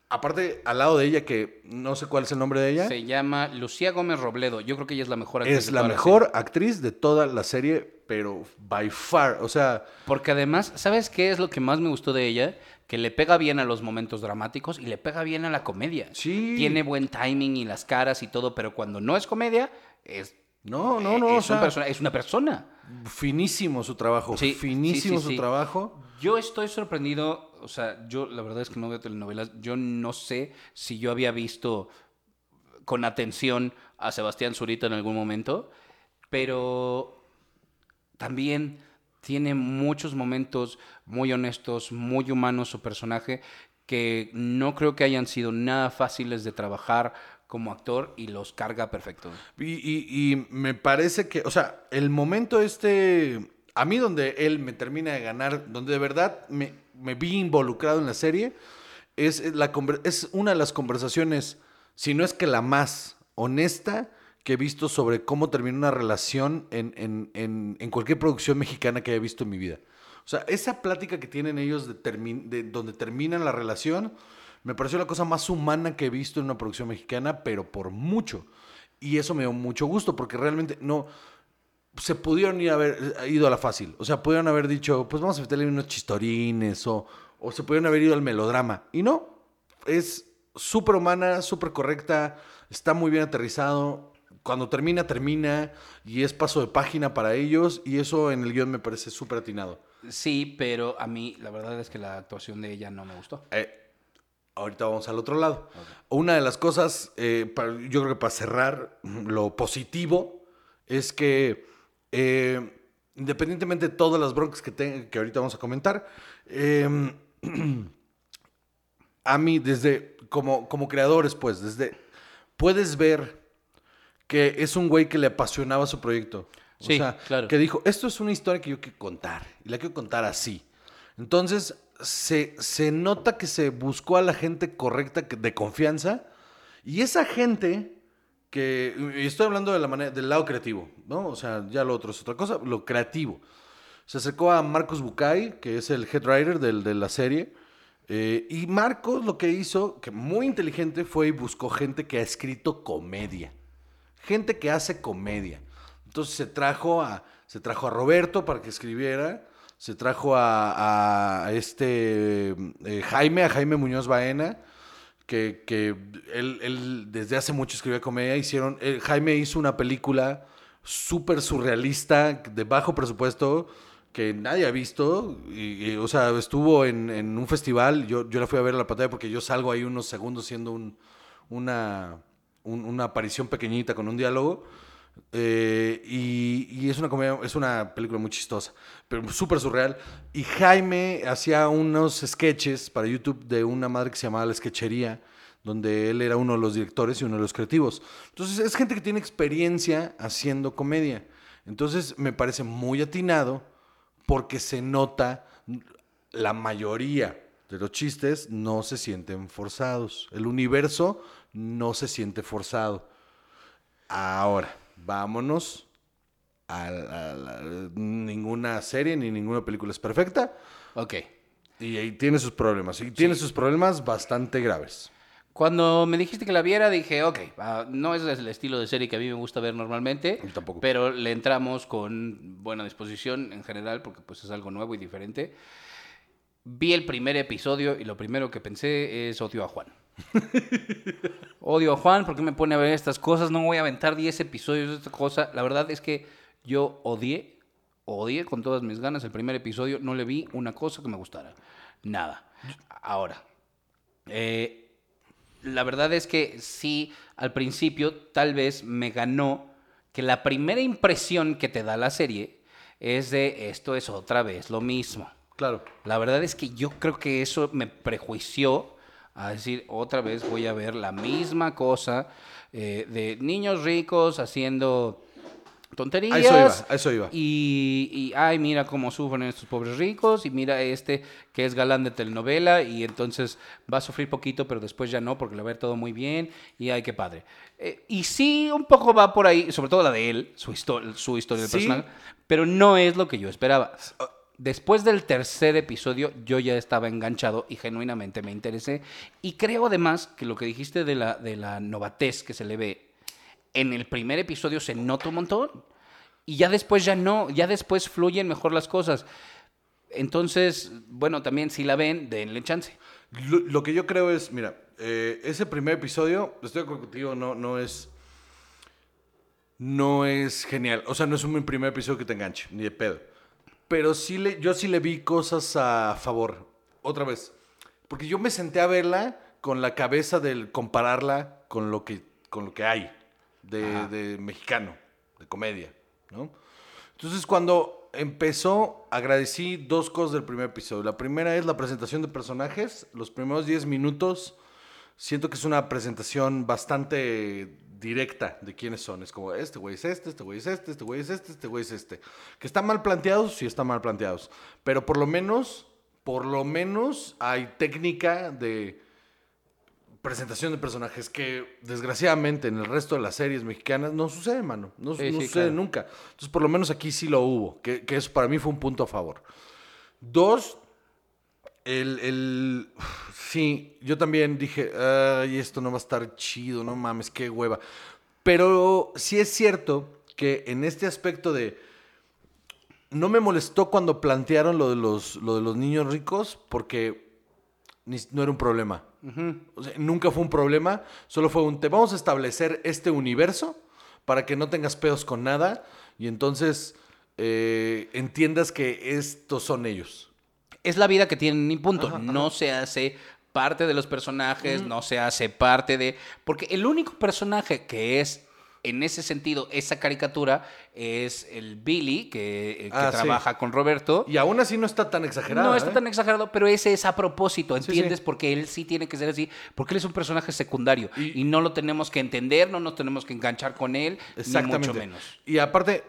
aparte al lado de ella que no sé cuál es el nombre de ella Se llama Lucía Gómez Robledo. Yo creo que ella es la mejor actriz. es de la toda mejor actriz de toda la serie pero by far o sea Porque además, ¿sabes qué es lo que más me gustó de ella? Que le pega bien a los momentos dramáticos y le pega bien a la comedia. Sí. Tiene buen timing y las caras y todo, pero cuando no es comedia, es, no no no o es, un sea, persona- es una persona. finísimo su trabajo Sí, finísimo sí, sí, su trabajo Yo estoy sorprendido, o sea, yo la verdad es que no veo telenovelas, yo no sé si yo había visto con atención a Sebastián Zurita en algún momento, pero también tiene muchos momentos muy honestos, muy humanos su personaje, que no creo que hayan sido nada fáciles de trabajar como actor y los carga perfecto. Y, me parece que, o sea, el momento este, a mí donde él me termina de ganar, donde de verdad me, vi involucrado en la serie, es, la, es una de las conversaciones, si no es que la más honesta que he visto sobre cómo termina una relación en, en- en- en cualquier producción mexicana que haya visto en mi vida. O sea, esa plática que tienen ellos de, termi- de donde terminan la relación, me pareció la cosa más humana que he visto en una producción mexicana, pero por mucho. Y eso me dio mucho gusto, porque realmente no. Se pudieron ir a haber eh, ido a la fácil. O sea, pudieron haber dicho, pues vamos a meterle unos chistorines, o, o se pudieron haber ido al melodrama. Y no. Es súper humana, súper correcta, está muy bien aterrizado. Cuando termina, termina, y es paso de página para ellos, y eso en el guion me parece súper atinado. Sí, pero a mí la verdad es que la actuación de ella no me gustó. Eh, ahorita vamos al otro lado. Una de las cosas, eh, para- yo creo que para cerrar, lo positivo es que eh, independientemente de todas las broncas que, te- que ahorita vamos a comentar, eh, <clears throat> a mí desde, como, como creadores, pues, desde, puedes ver que es un güey que le apasionaba su proyecto. O Sí, sea, claro. que dijo, esto es una historia que yo quiero contar, y la quiero contar así. Entonces, se, se nota que se buscó a la gente correcta, de confianza, y esa gente que, y estoy hablando de la manera, del lado creativo, ¿no? O sea, ya lo otro es otra cosa, lo creativo. Se acercó a Marcos Bucay, que es el head writer del- de la serie, eh, y Marcos lo que hizo, que muy inteligente, fue y buscó gente que ha escrito comedia. Gente que hace comedia. Entonces se trajo a, se trajo a Roberto para que escribiera, se trajo a, este eh, Jaime, a Jaime Muñoz Baena, que, que él, él desde hace mucho escribía comedia. Hicieron, eh, Jaime hizo una película súper surrealista, de bajo presupuesto, que nadie ha visto. O sea, estuvo en, en un festival. Yo, yo la fui a ver a la pantalla porque yo salgo ahí unos segundos siendo un, una, un- una aparición pequeñita con un diálogo. Eh, y, y es una comedia, es una película muy chistosa, pero súper surreal. Y Jaime hacía unos sketches para YouTube de una madre que se llamaba La Sketchería, donde él era uno de los directores y uno de los creativos. Entonces es gente que tiene experiencia haciendo comedia. Entonces me parece muy atinado porque se nota la mayoría de los chistes no se sienten forzados. El universo no se siente forzado. Ahora, vámonos a, ninguna serie ni ninguna película es perfecta Ok. y ahí tiene sus problemas. Y tiene sus problemas bastante graves. Cuando me dijiste que la viera, dije, ok, ah, no es el estilo de serie que a mí me gusta ver normalmente, tampoco. pero le entramos con buena disposición en general, porque pues es algo nuevo y diferente. Vi el primer episodio y lo primero que pensé es odio a Juan. <laughs> odio a Juan porque me pone a ver estas cosas, no voy a aventar 10 episodios de esta cosa. La verdad es que yo odié, odié con todas mis ganas el primer episodio, no le vi una cosa que me gustara. Nada. Ahora, eh, la verdad es que sí, al principio tal vez me ganó que la primera impresión que te da la serie es de esto es otra vez lo mismo. Claro. La verdad es que yo creo que eso me prejuició a decir otra vez voy a ver la misma cosa eh, de niños ricos haciendo tonterías. A eso iba, a eso iba. Y, y, ay, mira cómo sufren estos pobres ricos, y mira este que es galán de telenovela, y entonces va a sufrir poquito, pero después ya no, porque le va a ver todo muy bien, y ay, qué padre. Eh, y sí, un poco va por ahí, sobre todo la de él, su, histo- su historia Sí. personal, pero no es lo que yo esperaba. Después del tercer episodio, yo ya estaba enganchado y genuinamente me interesé. Y creo además que lo que dijiste de la, de la novatez que se le ve en el primer episodio se nota un montón. Y ya después ya no, ya después fluyen mejor las cosas. Entonces, bueno, también si la ven, denle chance. Lo, que yo creo es, mira, eh, ese primer episodio, estoy contigo, no, no es. No es genial. O sea, no es un primer episodio que te enganche, ni de pedo. Pero sí le, yo sí le vi cosas a favor. Otra vez. Porque yo me senté a verla con la cabeza del compararla con lo que con lo que hay de, de mexicano, de comedia, ¿no? Entonces cuando empezó, agradecí dos cosas del primer episodio. La primera es la presentación de personajes. Los primeros 10 minutos siento que es una presentación bastante directa de quiénes son. Es como, este güey es este, este güey es este, este güey es este, este güey es este. Que están mal planteados, sí están mal planteados. Pero por lo menos, por lo menos hay técnica de presentación de personajes que desgraciadamente en el resto de las series mexicanas no sucede, mano. No, Sí, no sí, sucede claro. nunca. Entonces, por lo menos aquí sí lo hubo, que, que eso para mí fue un punto a favor. Dos, el, el- Sí, yo también dije, ay, esto no va a estar chido, no mames, qué hueva. Pero sí es cierto que en este aspecto de... No me molestó cuando plantearon lo de los, lo de los niños ricos porque ni- no era un problema. O sea, nunca fue un problema, solo fue un... Te vamos a establecer este universo para que no tengas pedos con nada y entonces eh, entiendas que estos son ellos. Es la vida que tienen y punto. Ajá, no se hace parte de los personajes, no se hace parte de... Porque el único personaje que es, en ese sentido, esa caricatura, es el Billy, que, eh, que Ah, sí. trabaja con Roberto. Y aún así no está tan exagerado. No está ¿eh? tan exagerado, pero ese es a propósito, ¿entiendes? sí. Porque él sí tiene que ser así, porque él es un personaje secundario y, Y- no lo tenemos que entender, no nos tenemos que enganchar con él, Exactamente. ni mucho menos. Y aparte,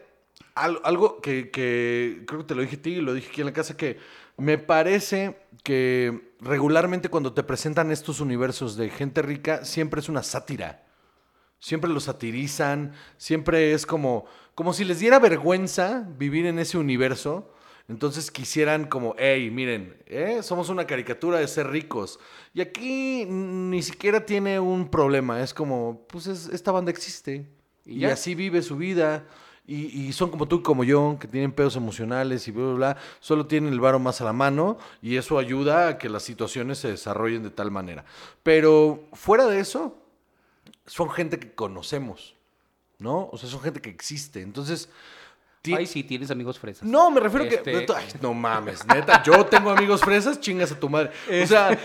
algo que, que creo que te lo dije a ti y lo dije aquí en la casa, que me parece que regularmente cuando te presentan estos universos de gente rica, siempre es una sátira. Siempre lo satirizan, siempre es como, como si les diera vergüenza vivir en ese universo. Entonces quisieran como, hey, miren, ¿eh? somos una caricatura de ser ricos. Y aquí ni siquiera tiene un problema. Es como, pues es- esta banda existe. Y así vive su vida. Y, y son como tú y como yo, que tienen pedos emocionales y bla, bla, bla. Solo tienen el varo más a la mano. Y eso ayuda a que las situaciones se desarrollen de tal manera. Pero fuera de eso, son gente que conocemos. ¿No? O sea, son gente que existe. Entonces... ti- Ay, sí, tienes amigos fresas. no, me refiero Este- que. Ay, no mames, neta. Yo tengo amigos fresas, chingas a tu madre. O sea,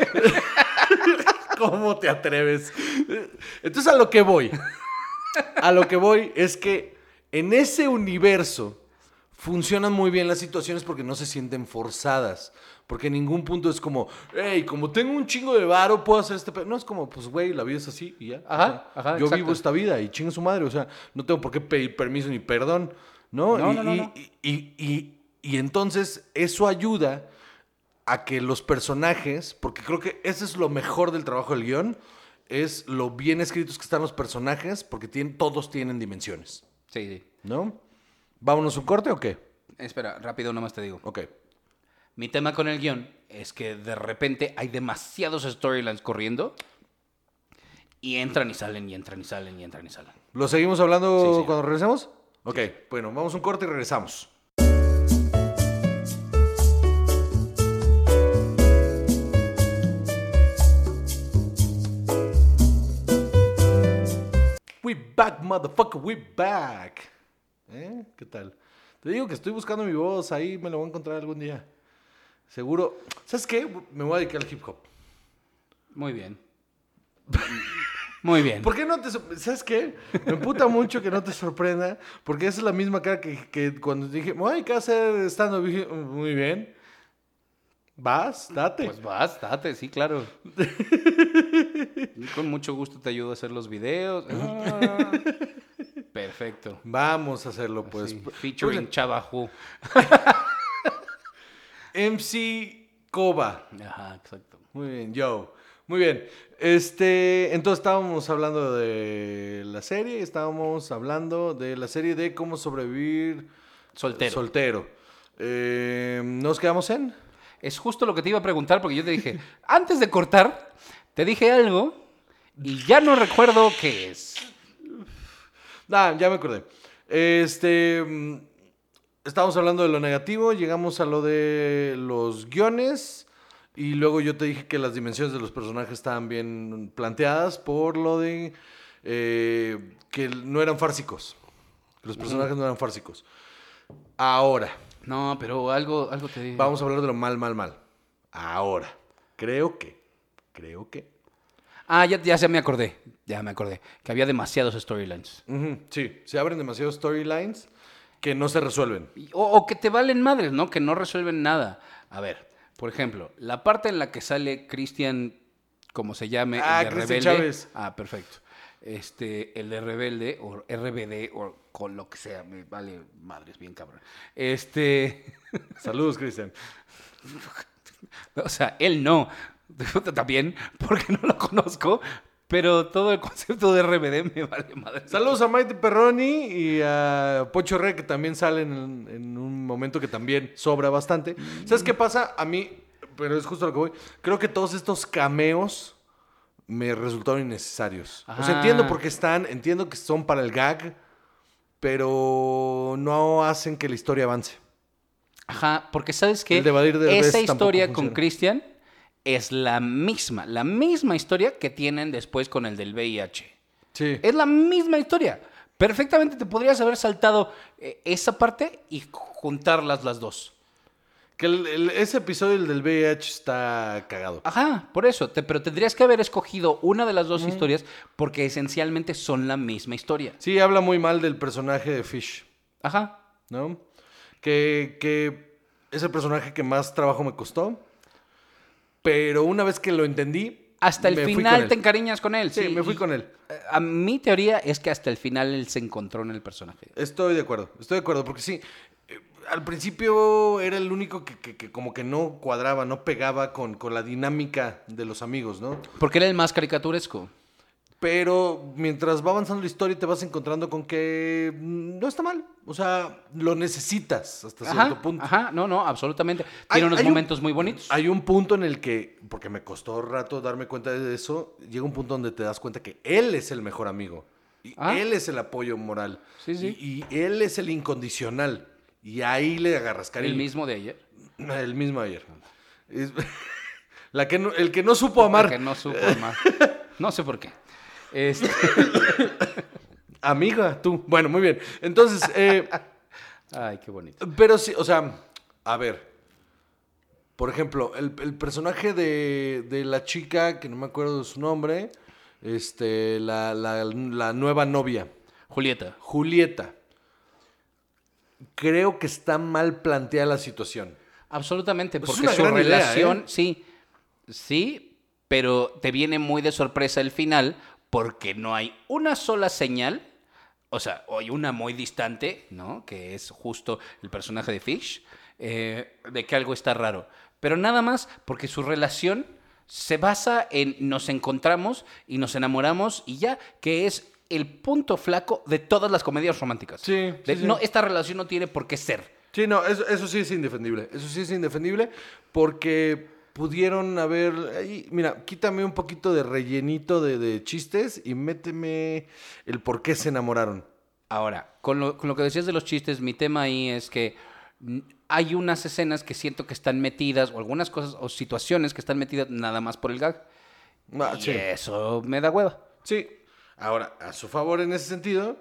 <laughs> ¿cómo te atreves? Entonces, a lo que voy. A lo que voy es que en ese universo funcionan muy bien las situaciones porque no se sienten forzadas. Porque en ningún punto es como, hey, como tengo un chingo de varo, puedo hacer este. pe-". No es como, pues, güey, la vida es así y ya. Ajá, O sea, ajá, Yo exacto. vivo esta vida y chinga su madre. O sea, no tengo por qué pedir permiso ni perdón. ¿no? No, y, no, no, y- no. y- y- entonces eso ayuda a que los personajes, porque creo que eso es lo mejor del trabajo del guion, es lo bien escritos que están los personajes, porque tienen, todos tienen dimensiones, Sí, sí. ¿no? ¿Vámonos un corte o qué? Espera, rápido nomás te digo. Ok. Mi tema con el guion es que de repente hay demasiados storylines corriendo y entran y salen y entran y salen y entran y salen. ¿Lo seguimos hablando Sí, sí. cuando regresemos? Ok, bueno, vamos a un corte y regresamos. We back, motherfucker, we back. ¿Eh? ¿Qué tal? Te digo que estoy buscando mi voz, ahí me lo voy a encontrar algún día. Seguro. ¿Sabes qué? Me voy a dedicar al hip hop. Muy bien. Muy bien. ¿Por qué no te... ¿Sabes qué? Me emputa mucho que no te sorprenda, porque esa es la misma cara que, que cuando dije, ¿qué hacer estando? Dije, muy bien. Vas, date. Pues vas, date, sí, claro. <laughs> Con mucho gusto te ayudo a hacer los videos. Ah, <laughs> perfecto. Vamos a hacerlo, pues. Sí, featuring Chava Who. <laughs> MC Koba. Ajá, exacto. Muy bien, yo. Muy bien. Este, entonces estábamos hablando de la serie, estábamos hablando de la serie de cómo sobrevivir Soltero. soltero. Eh, ¿Nos quedamos en? Es justo lo que te iba a preguntar porque yo te dije, <laughs> antes de cortar, te dije algo y ya no recuerdo qué es. Ah, ya me acordé. Este. mm, Estábamos hablando de lo negativo, llegamos a lo de los guiones. Y luego yo te dije que las dimensiones de los personajes estaban bien planteadas por lo de eh, que no eran fársicos. Que los personajes no eran fársicos. Ahora, No, pero algo, algo te dije. vamos a hablar de lo mal, mal, mal. Ahora, creo que, creo que Ah, ya, ya se me acordé. Ya me acordé. Que había demasiados storylines. Sí, se abren demasiados storylines que no se resuelven. O, o que te valen madres, ¿no? Que no resuelven nada. A ver, por ejemplo, la parte en la que sale Cristian, como se llame, Ah, el de Rebelde. Chávez. Ah, perfecto. Este, el de Rebelde, o RBD, o con lo que sea, me vale madres, bien cabrón. Este, <laughs> Saludos, Cristian. o sea, él no. <laughs> También, porque no lo conozco, pero todo el concepto de RBD me vale madre. Saludos a Maite Perroni y a Pocho Re, que también salen en, en un momento que también sobra bastante. ¿Sabes qué pasa? A mí, pero es justo lo que voy. Creo que todos estos cameos me resultaron innecesarios. O sea, Ah. entiendo por qué están, entiendo que son para el gag, pero no hacen que la historia avance. Ajá, porque sabes que esa historia con funciona. Cristian es la misma, la misma historia que tienen después con el del VIH. Sí. Es la misma historia. Perfectamente te podrías haber saltado eh, esa parte y juntarlas las dos. Que el- el- ese episodio el del VIH está cagado. Ajá, por eso. te- pero tendrías que haber escogido una de las dos historias porque esencialmente son la misma historia. Sí, habla muy mal del personaje de Fish. Ajá. ¿no? Que, que es el personaje que más trabajo me costó. Pero una vez que lo entendí. Hasta el final te encariñas con él. Sí, me fui con él. eh, A mi teoría es que hasta el final él se encontró en el personaje. Estoy de acuerdo, estoy de acuerdo, porque sí. Al principio era el único que, que- que como que no cuadraba, no pegaba con, con la dinámica de los amigos, ¿no? Porque era el más caricaturesco. Pero mientras va avanzando la historia te vas encontrando con que mm, no está mal. O sea, lo necesitas hasta cierto punto. ajá, no, no, absolutamente. Hay- Tiene unos hay un- momentos muy bonitos. Hay un punto en el que, porque me costó rato darme cuenta de eso, llega un punto donde te das cuenta que él es el mejor amigo. Y Ah. él es el apoyo moral. Sí, sí. Y, y él es el incondicional. Y ahí le agarras cariño. el mismo de ayer. El mismo ayer. Es- <laughs> La que no- el que no supo amar. Que no supo <laughs> amar. No sé por qué. Este, <laughs> Amiga, tú. Bueno, muy bien. Entonces, eh, Ay, qué bonito. Pero sí, o sea, a ver. Por ejemplo, el, el personaje de, de la chica, que no me acuerdo de su nombre, este, la, la- la nueva novia, Julieta. Julieta. Creo que está mal planteada la situación. Absolutamente, porque su idea, relación, ¿eh? sí, sí, pero te viene muy de sorpresa el final porque no hay una sola señal, o sea, hay una muy distante, ¿no? Que es justo el personaje de Fish, eh, de que algo está raro. Pero nada más porque su relación se basa en nos encontramos y nos enamoramos y ya, que es el punto flaco de todas las comedias románticas. Sí, De, sí, sí. No, esta relación no tiene por qué ser. Sí, no, eso, eso sí es indefendible. Eso sí es indefendible porque pudieron haber... ahí, mira, quítame un poquito de rellenito de, de chistes y méteme el por qué se enamoraron. Ahora, con lo, con lo que decías de los chistes, mi tema ahí es que hay unas escenas que siento que están metidas, o algunas cosas, o situaciones que están metidas nada más por el gag. Ah, y sí. eso me da hueva. Sí. Ahora, a su favor en ese sentido,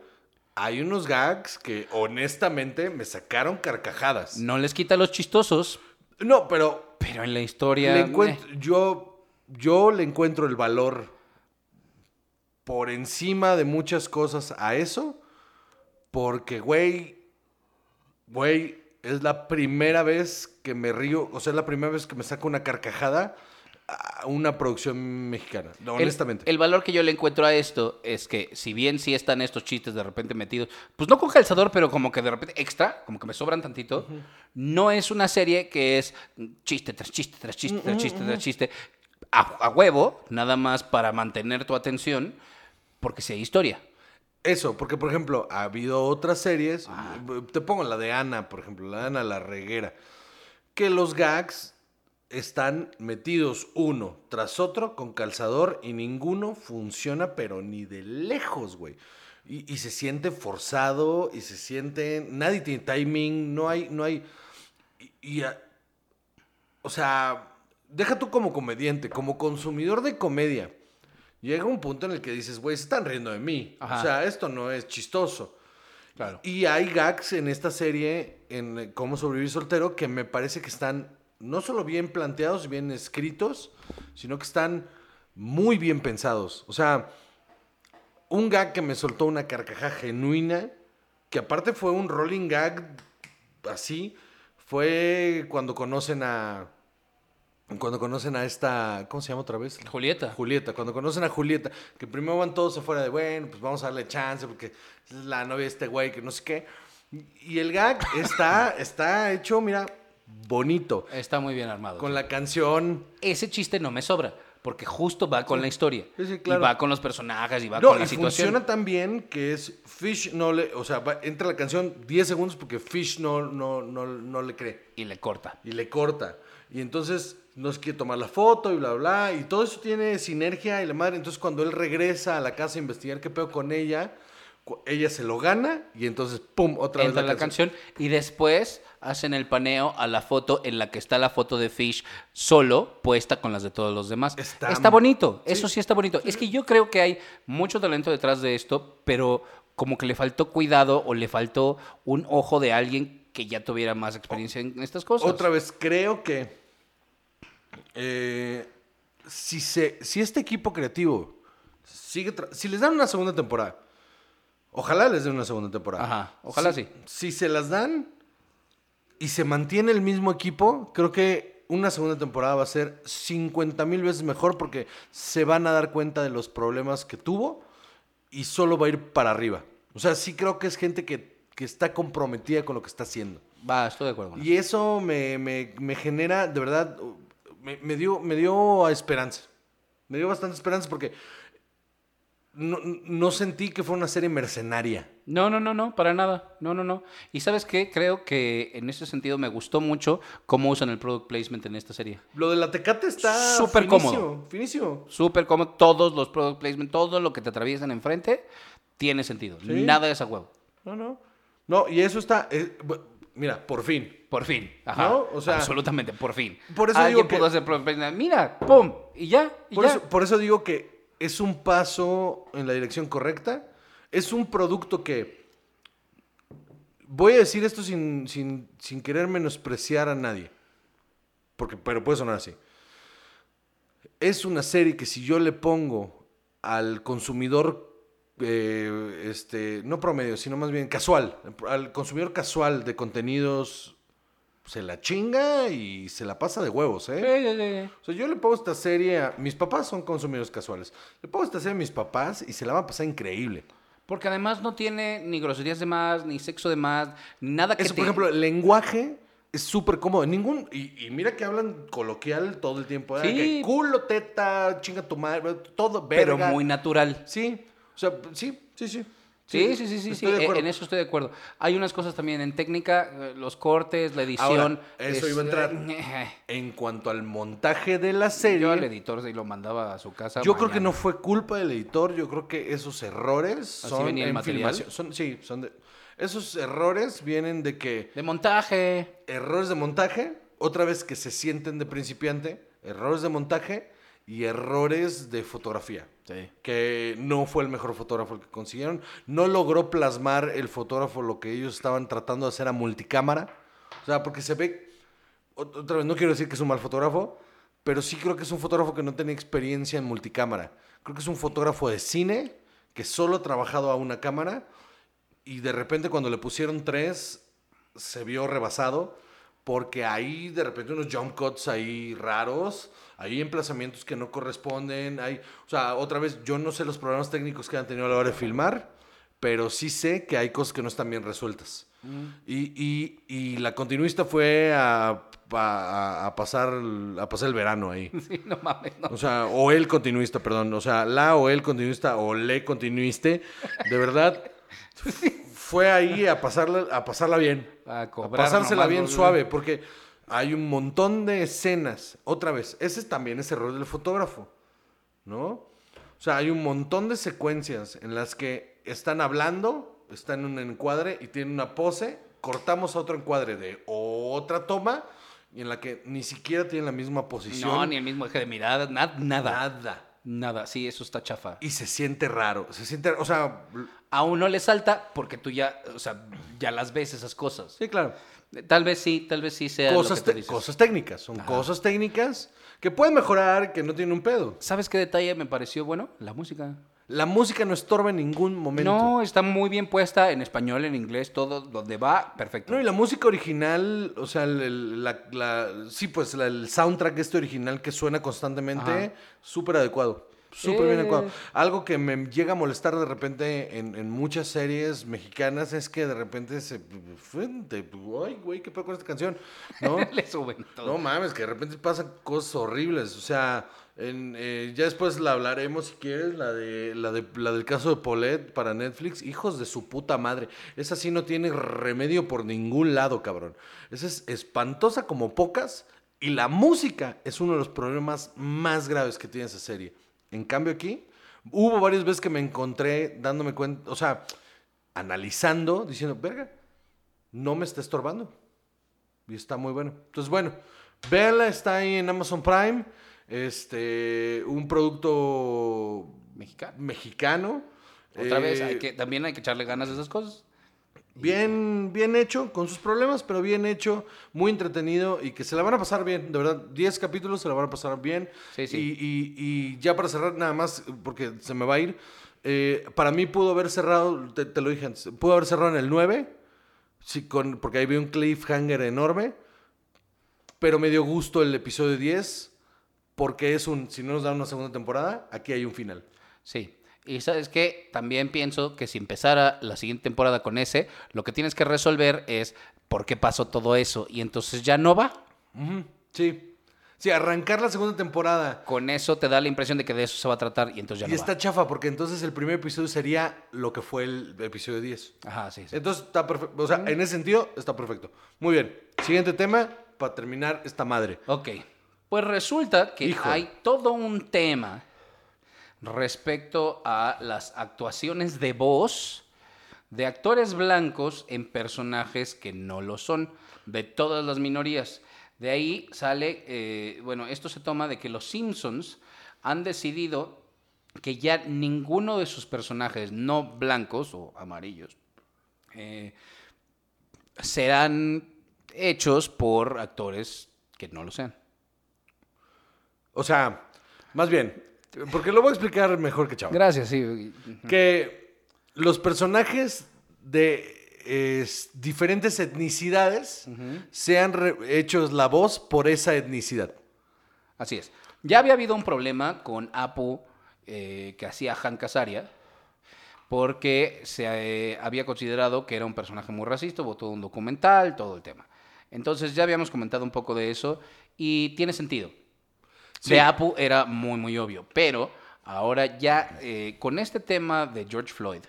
hay unos gags que honestamente me sacaron carcajadas. No les quita los chistosos, No, pero pero en la historia... le encuentro, yo, yo le encuentro el valor por encima de muchas cosas a eso, porque, güey, güey, es la primera vez que me río, o sea, es la primera vez que me saco una carcajada a una producción mexicana, no, El- honestamente. El, valor que yo le encuentro a esto es que, si bien sí están estos chistes de repente metidos, pues no con calzador, pero como que de repente extra, como que me sobran tantito, no es una serie que es chiste tras chiste tras chiste tras chiste tras chiste, a, a huevo, nada más para mantener tu atención, porque si hay historia. Eso, porque por ejemplo, ha habido otras series, te pongo la de Ana, por ejemplo, la de Ana la reguera, que los gags están metidos uno tras otro con calzador y ninguno funciona, pero ni de lejos, güey. Y, y se siente forzado y se siente, nadie tiene timing, no hay, no hay, y, y, o sea, deja tú como comediante, como consumidor de comedia. Llega un punto en el que dices, güey, se están riendo de mí. Ajá. O sea, esto no es chistoso. Claro. Y hay gags en esta serie, en eh, Cómo sobrevivir soltero, que me parece que están no solo bien planteados, bien escritos, sino que están muy bien pensados. O sea, un gag que me soltó una carcajada genuina, que aparte fue un rolling gag así, fue cuando conocen a... Cuando conocen a esta... ¿Cómo se llama otra vez? Julieta. Julieta, cuando conocen a Julieta, que primero van todos afuera de, bueno, pues vamos a darle chance porque es la novia de este güey, que no sé qué. Y el gag está, está hecho, mira, bonito. Está muy bien armado. Con la canción. Ese chiste no me sobra, porque justo va con la historia. Sí, sí, claro. Y va con los personajes y va No, con la y situación. funciona tan bien que es Fish no le. O sea, va- entra la canción 10 segundos porque Fish no, no, no, no le cree. Y le corta. y le corta. Y entonces no se quiere tomar la foto y bla, bla. Y todo eso tiene sinergia y la madre. Entonces cuando él regresa a la casa a investigar qué pedo con ella, ella se lo gana y entonces, ¡pum! Otra Entra vez la canción y después hacen el paneo a la foto en la que está la foto de Fish solo puesta con las de todos los demás. Está- Está, bonito, Sí. eso sí está bonito. Es que yo creo que hay mucho talento detrás de esto, pero como que le faltó cuidado o le faltó un ojo de alguien que ya tuviera más experiencia en estas cosas. Otra vez, creo que eh, si, se, si este equipo creativo sigue... Si les dan una segunda temporada, ojalá les den una segunda temporada. Ajá, ojalá Si- sí. Si se las dan y se mantiene el mismo equipo, creo que una segunda temporada va a ser 50 mil veces mejor porque se van a dar cuenta de los problemas que tuvo y solo va a ir para arriba. O sea, sí creo que es gente que, que está comprometida con lo que está haciendo. Va, estoy de acuerdo con. Y eso me, me- me genera, de verdad, me, me dio, me dio esperanza. Me dio bastante esperanza porque no, no sentí que fue una serie mercenaria. No, no, no, no, para nada. No, no, no. Y sabes qué, creo que en ese sentido me gustó mucho cómo usan el product placement en esta serie. Lo de la Tecate está Súper cómodo. Finísimo. Súper como todos los product placement, todo lo que te atraviesan enfrente, tiene sentido. Sí. Nada es a huevo. No, no. No, y eso está, eh, mira, por fin. Por fin. Ajá. ¿No? O sea, absolutamente, por fin. por eso Alguien digo que- pudo hacer product placement. Mira, pum, y ya, y Por ya. eso, por eso digo que es un paso en la dirección correcta. Es un producto que. Voy a decir esto sin, sin, sin querer menospreciar a nadie. Porque, pero puede sonar así. Es una serie que si yo le pongo al consumidor, eh, este, no promedio, sino más bien casual, al consumidor casual de contenidos, se la chinga y se la pasa de huevos, ¿eh? Sí, sí, sí. O sea, yo le pongo esta serie a... Mis papás son consumidores casuales. Le pongo esta serie a mis papás y se la van a pasar increíble. Porque además no tiene ni groserías de más, ni sexo de más, ni nada que Eso, te... por ejemplo, el lenguaje es súper cómodo. Ningún... Y, y mira que hablan coloquial todo el tiempo. ¿eh? Sí. Que culo, teta, chinga tu madre, todo pero verga. muy natural. Sí. O sea, sí, sí, sí. Sí, sí, sí, sí, sí. acuerdo. En eso estoy de acuerdo. Hay unas cosas también en técnica, eh, los cortes, la edición. Ahora, eso iba a entrar. <laughs> En cuanto al montaje de la serie... Yo al editor se lo mandaba a su casa. Yo creo que no fue culpa del editor, yo creo que esos errores son venía el en material? filmación. Son, sí, son de, esos errores vienen de que De montaje. errores de montaje, otra vez que se sienten de principiante, errores de montaje y errores de fotografía. Sí. Que no fue el mejor fotógrafo el que consiguieron. No logró plasmar el fotógrafo lo que ellos estaban tratando de hacer a multicámara. O sea, porque se ve. ot- Otra vez, no quiero decir que es un mal fotógrafo, pero sí creo que es un fotógrafo que no tiene experiencia en multicámara. Creo que es un fotógrafo de cine que solo ha trabajado a una cámara y de repente cuando le pusieron tres se vio rebasado porque hay de repente unos jump cuts ahí raros, hay emplazamientos que no corresponden, hay, o sea, otra vez yo no sé los problemas técnicos que han tenido a la hora de filmar, pero sí sé que hay cosas que no están bien resueltas. Y, y- y la continuista fue a, a- a pasar, a pasar el verano ahí. <laughs> Sí, no mames, no. O sea, o el continuista, perdón. O sea, la o el continuista o le continuiste. De verdad, <laughs> fue ahí a pasarla, a pasarla bien. A pasársela bien los- suave. Porque hay un montón de escenas. Otra vez, ese también es error del fotógrafo. ¿No? O sea, hay un montón de secuencias en las que están hablando, están en un encuadre y tienen una pose. Cortamos a otro encuadre de otra toma y en la que ni siquiera tienen la misma posición. No, ni el mismo eje de mirada, na- nada. Nada. Nada, sí, eso está chafa. Y se siente raro. Se siente, o sea, A uno le salta porque tú ya, o sea, ya las ves esas cosas. sí, claro. Tal vez sí, tal vez sí sea Cosas, lo que tú te- dices. cosas técnicas. Son cosas técnicas que pueden mejorar, que no tienen un pedo. ¿Sabes qué detalle me pareció bueno? La música. La música no estorba en ningún momento. No, está muy bien puesta en español, en inglés, todo donde va, perfecto. No, y la música original, o sea, el, la, la- sí, pues la- el soundtrack este original que suena constantemente, súper adecuado. Súper bien Sí. adecuado. Algo que me llega a molestar de repente en, en muchas series mexicanas es que de repente se... Ay, güey, ¿qué pedo con esta canción? ¿No? <laughs> Le suben todo. No mames, que de repente pasan cosas horribles. O sea, en, eh, ya después la hablaremos si quieres, la de, la de la del caso de Paulette para Netflix. Hijos de su puta madre. Esa sí no tiene remedio por ningún lado, cabrón. Esa es espantosa como pocas. Y la música es uno de los problemas más graves que tiene esa serie. En cambio aquí, hubo varias veces que me encontré dándome cuenta, o sea, analizando, diciendo, verga, no me está estorbando. Y está muy bueno. Entonces, bueno, véanla, está ahí en Amazon Prime. Este, un producto Mexicano. mexicano. Otra vez, Eh, hay que, también hay que echarle ganas a esas cosas. Bien, bien hecho, con sus problemas, pero bien hecho, muy entretenido y que se la van a pasar bien, de verdad. 10 capítulos se la van a pasar bien. Sí, sí. Y, y- y ya para cerrar, nada más, porque se me va a ir. eh, para mí pudo haber cerrado, te, te lo dije antes, pudo haber cerrado en el 9, sí, con, porque ahí vi un cliffhanger enorme. Pero me dio gusto el episodio 10, porque es un, si no nos dan una segunda temporada, aquí hay un final. Sí. Y sabes qué, también pienso que si empezara la siguiente temporada con ese, lo que tienes que resolver es por qué pasó todo eso. Y entonces ya no va. Sí. Sí, arrancar la segunda temporada Con eso te da la impresión de que de eso se va a tratar y entonces ya y no está chafa porque entonces el primer episodio sería lo que fue el episodio 10. va. Ajá, sí, sí. Entonces está perfecto. O sea, en ese sentido está perfecto. Muy bien. Siguiente tema para terminar esta madre. Ok. Pues resulta que Hijo. hay todo un tema respecto a las actuaciones de voz de actores blancos en personajes que no lo son, de todas las minorías. De ahí sale, eh, bueno, esto se toma de que los Simpsons han decidido que ya ninguno de sus personajes no blancos o amarillos eh, serán hechos por actores que no lo sean. O sea, más bien, porque lo voy a explicar mejor que Chava. Gracias, sí. Que los personajes de es, diferentes etnicidades sean re- hechos la voz por esa etnicidad. Así es. Ya había habido un problema con Apu eh, que hacía Hank Azaria porque se eh, había considerado que era un personaje muy racista, hubo todo un documental, todo el tema. Entonces ya habíamos comentado un poco de eso y tiene sentido. Sí. De Apu era muy, muy obvio, pero ahora ya eh, con este tema de George Floyd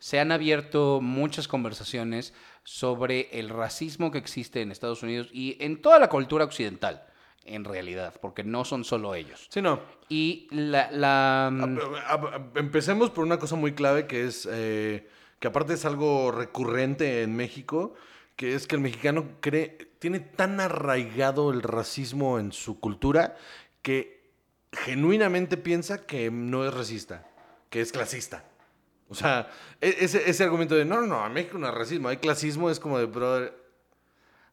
se han abierto muchas conversaciones sobre el racismo que existe en Estados Unidos y en toda la cultura occidental, en realidad, porque no son solo ellos. Sí, no. Y la... la mm, A- a- a- Empecemos por una cosa muy clave que es, eh, que aparte es algo recurrente en México, que es que el mexicano cree, tiene tan arraigado el racismo en su cultura que genuinamente piensa que no es racista, que es clasista. O sea, e- ese, ese argumento de, no, no, no, en México no hay racismo, hay clasismo, es como de, brother,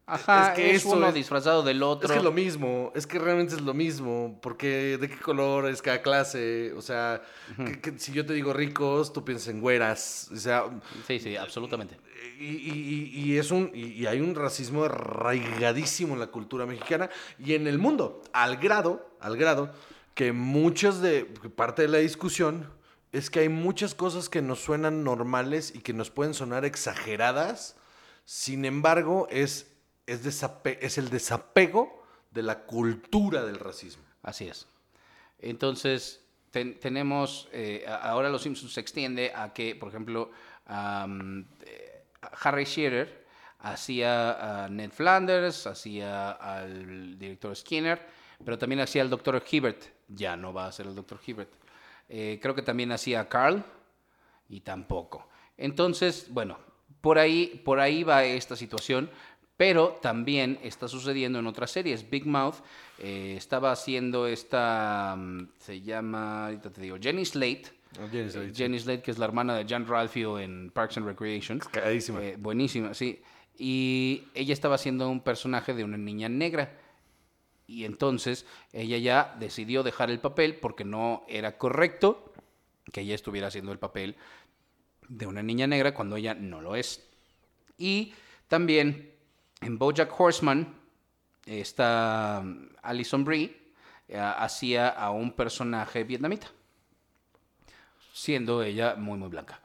ajá, es que es eso uno es- disfrazado del otro. Es que es lo mismo, es que realmente es lo mismo, porque de qué color es cada clase, o sea, que- que si yo te digo ricos, tú piensas en güeras, o sea, Sí, sí, absolutamente. y, y- y- y es un, y, hay un racismo arraigadísimo en la cultura mexicana y en el mundo, al grado, al grado, que muchas de, parte de la discusión es que hay muchas cosas que nos suenan normales y que nos pueden sonar exageradas, sin embargo, es, es, el desapego de la cultura del racismo. Así es. Entonces, ten- tenemos, eh, ahora Los Simpsons se extiende a que, por ejemplo, eh, Harry Shearer hacía a Ned Flanders, hacía al director Skinner, pero también hacía al doctor Hibbert. Ya no va a ser el doctor Hibbert. Eh, creo que también hacía a Carl y tampoco. Entonces, bueno, por ahí, por ahí va esta situación, Pero también está sucediendo en otras series. Big Mouth eh, estaba haciendo esta, mm, se llama, ahorita te digo, Jenny Slate. Ah, Jenny Slate, Eh. Jenny Slate, que es la hermana de Jan Ralphio en Parks and Recreation. Cagadísima. Eh, buenísima, sí. Y ella estaba haciendo un personaje de una niña negra. Y entonces ella ya decidió dejar el papel porque no era correcto que ella estuviera haciendo el papel de una niña negra cuando ella no lo es. Y también en Bojack Horseman, esta um, Alison Brie eh, hacía a un personaje vietnamita, siendo ella muy, muy blanca.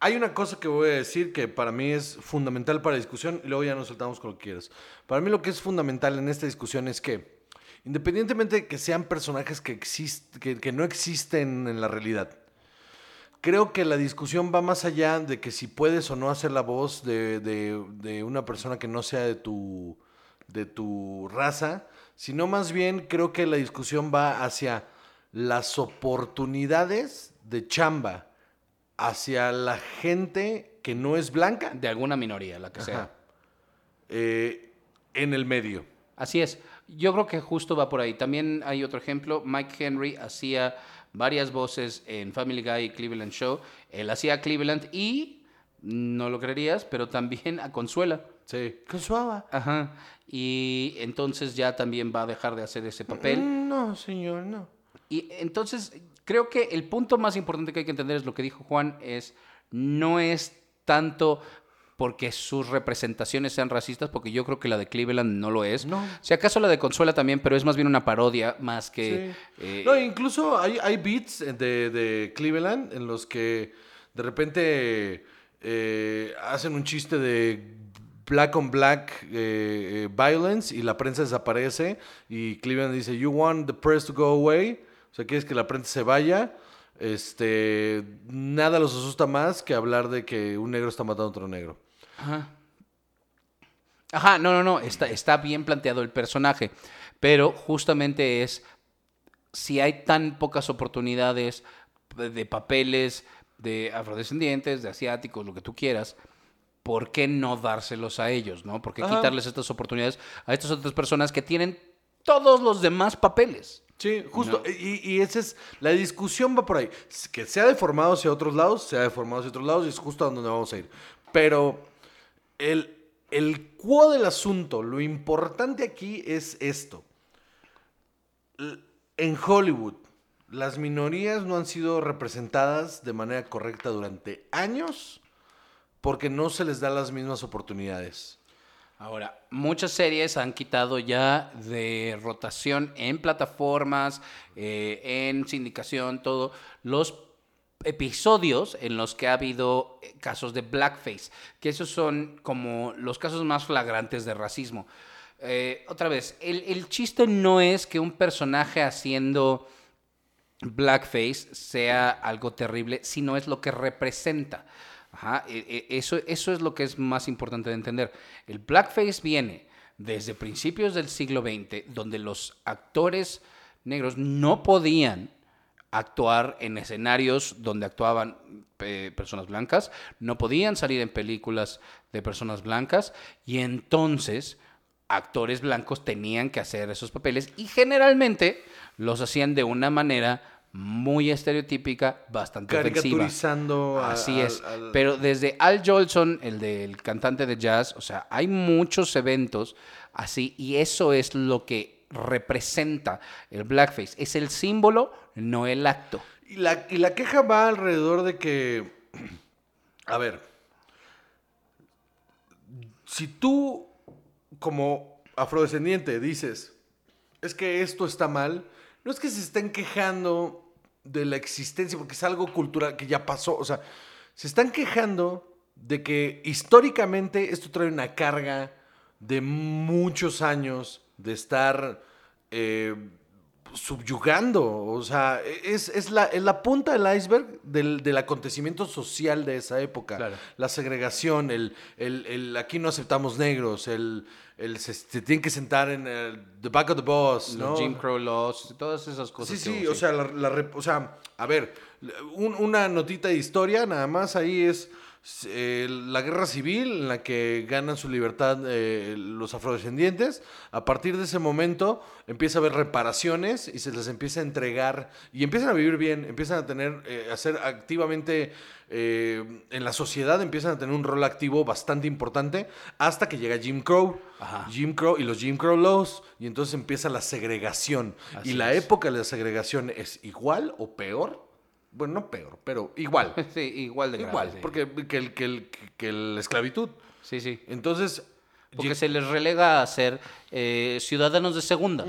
Hay una cosa que voy a decir que para mí es fundamental para la discusión y luego ya nos soltamos con lo que quieras. Para mí lo que es fundamental en esta discusión es que, independientemente de que sean personajes que, que no existen en la realidad, creo que la discusión va más allá de que si puedes o no hacer la voz de, de- de una persona que no sea de tu, de tu raza, sino más bien creo que la discusión va hacia las oportunidades de chamba hacia la gente que no es blanca De alguna minoría, la que sea. Eh, en el medio. Así es. Yo creo que justo va por ahí. También hay otro ejemplo. Mike Henry hacía varias voces en Family Guy y Cleveland Show. Él hacía a Cleveland y, no lo creerías, pero también a Consuela. Sí. Suave. Ajá. Y entonces ya también va a dejar de hacer ese papel. Mm, No, señor, no. Y entonces creo que el punto más importante que hay que entender es lo que dijo Juan, es no es tanto porque sus representaciones sean racistas, porque yo creo que la de Cleveland no lo es. No. Si acaso la de Consuela también, pero es más bien una parodia más que... Sí. eh, No, incluso hay, hay beats de, de Cleveland en los que de repente eh, hacen un chiste de black on black eh, eh, violence y la prensa desaparece y Cleveland dice, you want the press to go away, o sea, quieres que la prensa se vaya. Este, nada los asusta más que hablar de que un negro está matando a otro negro. Ajá. Ajá, no, no, no, está, está bien planteado el personaje, pero justamente es si hay tan pocas oportunidades de papeles de afrodescendientes, de asiáticos, lo que tú quieras, ¿por qué no dárselos a ellos, no? ¿Por qué Ajá. quitarles estas oportunidades a estas otras personas que tienen todos los demás papeles? Sí, justo. Y, y esa es, la discusión va por ahí. Que se ha deformado hacia otros lados, se ha deformado hacia otros lados y es justo a donde vamos a ir. Pero el, el cuo del asunto, lo importante aquí es esto. En Hollywood, las minorías no han sido representadas de manera correcta durante años porque no se les da las mismas oportunidades. Ahora, muchas series han quitado ya de rotación en plataformas, eh, en sindicación, todo, los episodios en los que ha habido eh, casos de blackface, que esos son como los casos más flagrantes de racismo. Eh, otra vez, el, chiste no es que un personaje haciendo blackface sea algo terrible, sino es lo que representa. E- e- eso, eso es lo que es más importante de entender. El blackface viene desde principios del siglo XX, donde los actores negros no podían actuar en escenarios donde actuaban eh, personas blancas, no podían salir en películas de personas blancas y entonces actores blancos tenían que hacer esos papeles y generalmente los hacían de una manera muy estereotípica, bastante ofensiva. Caricaturizando a- Así al- es. al- Pero desde Al Jolson, el del cantante de jazz, o sea, hay muchos eventos así y eso es lo que representa el blackface. Es el símbolo, no el acto. Y la, y la queja va alrededor de que, a ver, si tú como afrodescendiente dices, es que esto está mal, no es que se estén quejando de la existencia, porque es algo cultural que ya pasó, o sea, se están quejando de que históricamente esto trae una carga de muchos años de estar... eh, subyugando, o sea, es, es la, es la punta del iceberg del, del acontecimiento social de esa época. Claro. La segregación, el, el, el aquí no aceptamos negros, el, el se, se tienen que sentar en el the back of the bus, ¿no? Los Jim Crow laws, todas esas cosas. Sí, que sí, o sea, la, la rep- o sea, a ver, un- una notita de historia, nada más ahí es, eh, la guerra civil en la que ganan su libertad eh, los afrodescendientes. A partir de ese momento empieza a haber reparaciones y se les empieza a entregar y empiezan a vivir bien, empiezan a tener, eh, a ser activamente en la sociedad, empiezan a tener un rol activo bastante importante hasta que llega Jim Crow. Jim Crow y los Jim Crow Laws y entonces empieza la segregación. y la época de la segregación es igual o peor bueno, no peor, pero igual. <laughs> Sí, igual de grave. Igual, porque que, el, que, el, que la esclavitud. Sí, sí. Entonces... Porque se les relega a ser eh, ciudadanos de segunda.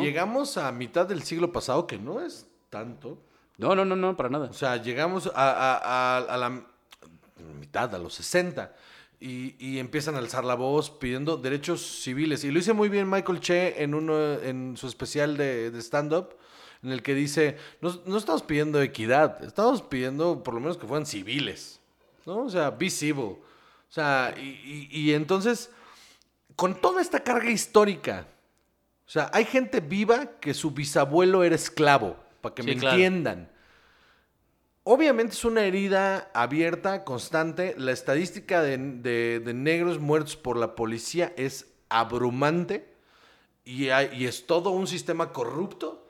llegamos a mitad del siglo pasado, que no es tanto. No, no, no, no, para nada. O sea, llegamos a, a, la mitad, a los 60. Y, y, empiezan a alzar la voz pidiendo derechos civiles. Y lo hice muy bien Michael Che en, uno, en su especial de, de stand-up en el que dice, no, estamos pidiendo equidad, estamos pidiendo por lo menos que fueran civiles, ¿no? O sea, be. O sea, y, entonces, con toda esta carga histórica, o sea, hay gente viva que su bisabuelo era esclavo, para que me entiendan. Obviamente es una herida abierta, constante. La estadística de, de, negros muertos por la policía es abrumante y, y, es todo un sistema corrupto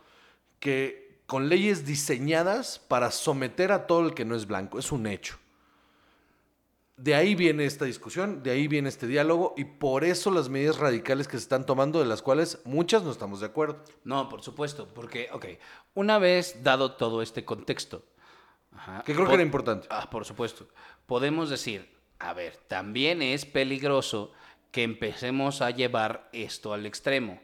que con leyes diseñadas para someter a todo el que no es blanco. Es un hecho. De ahí viene esta discusión, de ahí viene este diálogo y por eso las medidas radicales que se están tomando, de las cuales muchas no estamos de acuerdo. No, por supuesto, porque, ok, una vez dado todo este contexto, que creo que era importante. Ah, por supuesto, podemos decir, a ver, también es peligroso que empecemos a llevar esto al extremo,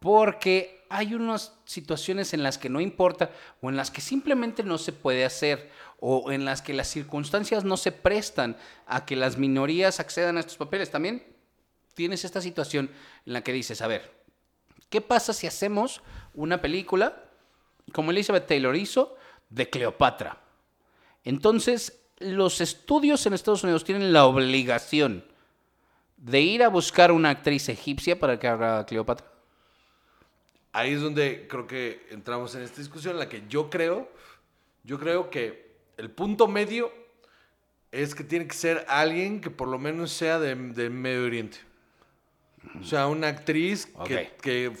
porque hay unas situaciones en las que no importa o en las que simplemente no se puede hacer o en las que las circunstancias no se prestan a que las minorías accedan a estos papeles. También tienes esta situación en la que dices, a ver, ¿qué pasa si hacemos una película como Elizabeth Taylor hizo de Cleopatra? Entonces, los estudios en Estados Unidos tienen la obligación de ir a buscar una actriz egipcia para que haga Cleopatra ahí es donde creo que entramos en esta discusión en la que yo creo, yo creo que el punto medio es que tiene que ser alguien que por lo menos sea de, Medio Oriente. O sea, una actriz que, que,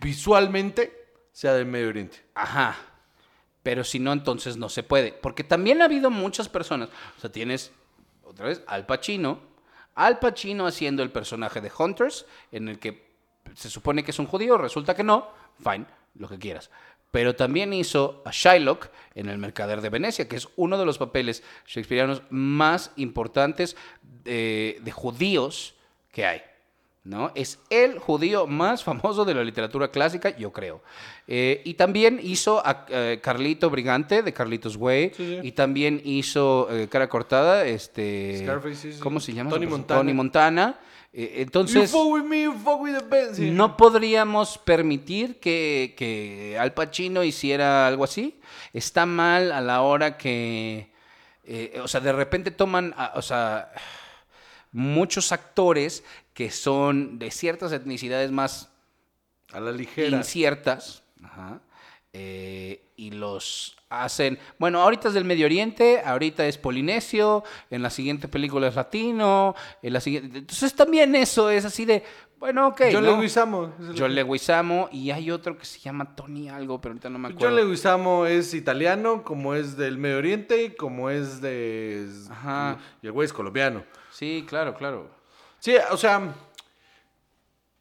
visualmente sea de Medio Oriente. Ajá. Pero si no, entonces no se puede. Porque también ha habido muchas personas. O sea, tienes, otra vez, Al Pacino. Al Pacino haciendo el personaje de Hunters, en el que se supone que es un judío, resulta que no, fine, lo que quieras. Pero también hizo a Shylock en El Mercader de Venecia, que es uno de los papeles shakespearianos más importantes de, judíos que hay. ¿no? Es el judío más famoso de la literatura clásica, yo creo. Eh, y también hizo a eh, Carlito Brigante de Carlitos Way. Y también hizo eh, Cara Cortada, este. ¿Cómo se llama? Tony Montana. Tony Montana. Entonces. No podríamos permitir que, Al Pacino hiciera algo así. Está mal a la hora que. o sea, de repente toman. o sea muchos actores que son de ciertas etnicidades más a la ligera inciertas eh, y los hacen bueno ahorita es del Medio Oriente ahorita es polinesio en la siguiente película es latino en la siguiente entonces también eso es así de bueno, ok. John ¿no? Leguizamo. John Leguizamo y hay otro que se llama Tony algo, pero ahorita no me acuerdo. John Leguizamo es italiano, como es del Medio Oriente, como es de... Ajá. Y el güey es colombiano. Sí, claro, claro. Sí, o sea,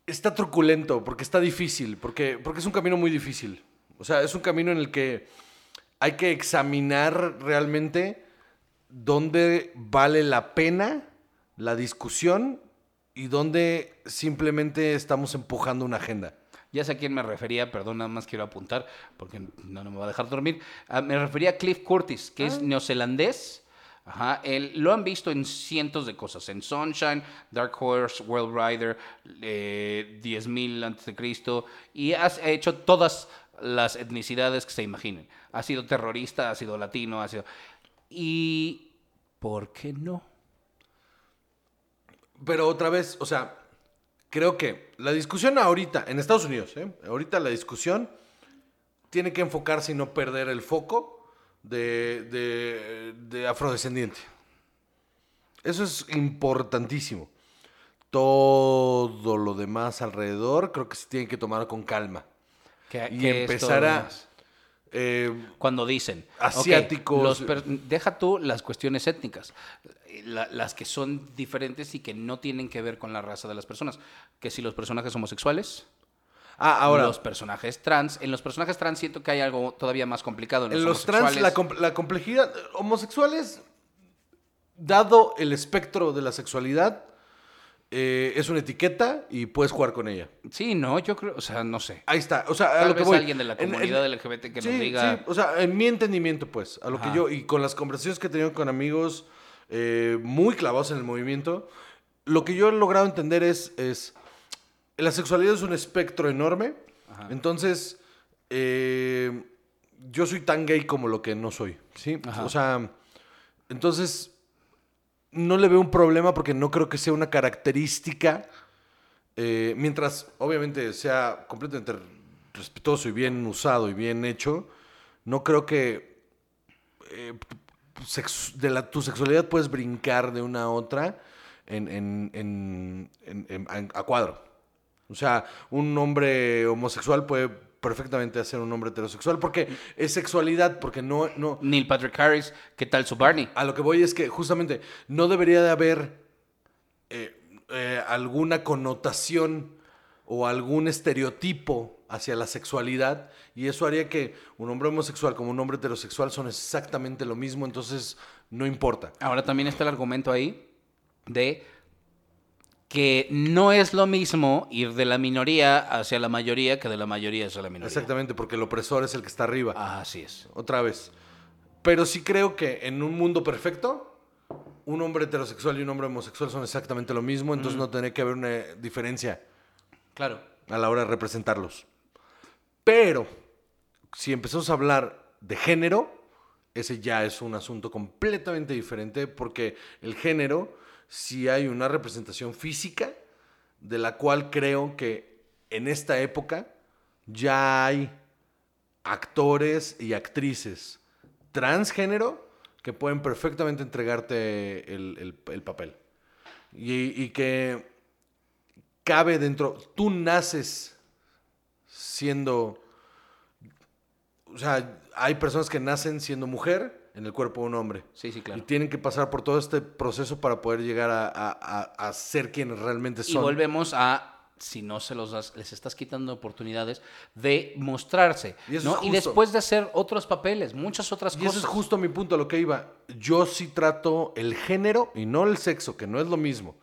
está truculento porque está difícil, porque, porque es un camino muy difícil. O sea, es un camino en el que hay que examinar realmente dónde vale la pena la discusión y dónde simplemente estamos empujando una agenda. Ya sé a quién me refería, perdón, nada más quiero apuntar porque no, me va a dejar dormir. Ah, me refería a Cliff Curtis, que es ah. neozelandés Ajá, él, lo han visto en cientos de cosas, en Sunshine, Dark Horse, World Rider, eh, 10.000 antes de Cristo, y ha hecho todas las etnicidades que se imaginen. Ha sido terrorista, ha sido latino, ha sido... ¿Y por qué no? Pero otra vez, o sea, creo que la discusión ahorita, en Estados Unidos, ¿eh? ahorita la discusión tiene que enfocarse y no perder el foco de, de, de afrodescendiente. Eso es importantísimo. Todo lo demás alrededor creo que se tiene que tomar con calma. Que- Y que empezar a... eh, Cuando dicen Asiáticos. los deja tú las cuestiones étnicas, la- las que son diferentes y que no tienen que ver con la raza de las personas. Que si los personajes homosexuales, ah, ahora, los personajes trans. En los personajes trans siento que hay algo todavía más complicado. En los, en los trans, la, com- la complejidad... Homosexuales, dado el espectro de la sexualidad, eh, es una etiqueta y puedes jugar con ella. Sí, no, yo creo, o sea, no sé. Ahí está, o sea, a Tal lo que vez voy. alguien de la En- en- comunidad LGBT que sí, nos diga. Sí, o sea, en mi entendimiento, pues, a lo Ajá. que yo, y con las conversaciones que he tenido con amigos eh, muy clavados en el movimiento, lo que yo he logrado entender es, es la sexualidad es un espectro enorme, Ajá. entonces, eh, yo soy tan gay como lo que no soy, ¿sí? Ajá. O sea, entonces, no le veo un problema porque no creo que sea una característica, eh, mientras obviamente sea completamente respetuoso y bien usado y bien hecho, no creo que eh, de la, tu sexualidad puedes brincar de una a otra en- en- en- a cuadro. O sea, un hombre homosexual puede perfectamente ser un hombre heterosexual porque es sexualidad, porque no, no, Neil Patrick Harris, ¿qué tal su Barney? a lo que voy es que justamente no debería de haber eh, eh, alguna connotación o algún estereotipo hacia la sexualidad y eso haría que un hombre homosexual como un hombre heterosexual son exactamente lo mismo, entonces no importa. Ahora también está el argumento ahí de que no es lo mismo ir de la minoría hacia la mayoría que de la mayoría hacia la minoría. Exactamente, porque el opresor es el que está arriba. Ah, así es. Otra vez. Pero sí creo que en un mundo perfecto, un hombre heterosexual y un hombre homosexual son exactamente lo mismo, entonces no tendría que haber una diferencia. Claro. a la hora de representarlos. Pero, si empezamos a hablar de género, ese ya es un asunto completamente diferente porque el género, si hay una representación física, de la cual creo que en esta época ya hay actores y actrices transgénero que pueden perfectamente entregarte el, el- el papel. Y, y que cabe dentro, tú naces siendo, o sea, hay personas que nacen siendo mujer en el cuerpo de un hombre. Sí, sí, Y claro. tienen que pasar por todo este proceso para poder llegar a, a- a- ser quienes realmente Y son. volvemos a, si no se los das, les estás quitando oportunidades de mostrarse. Y eso ¿no? y después de hacer otros papeles, muchas otras Y cosas. ese es justo mi punto a lo que iba. Yo sí trato el género y no el sexo, que no es lo mismo.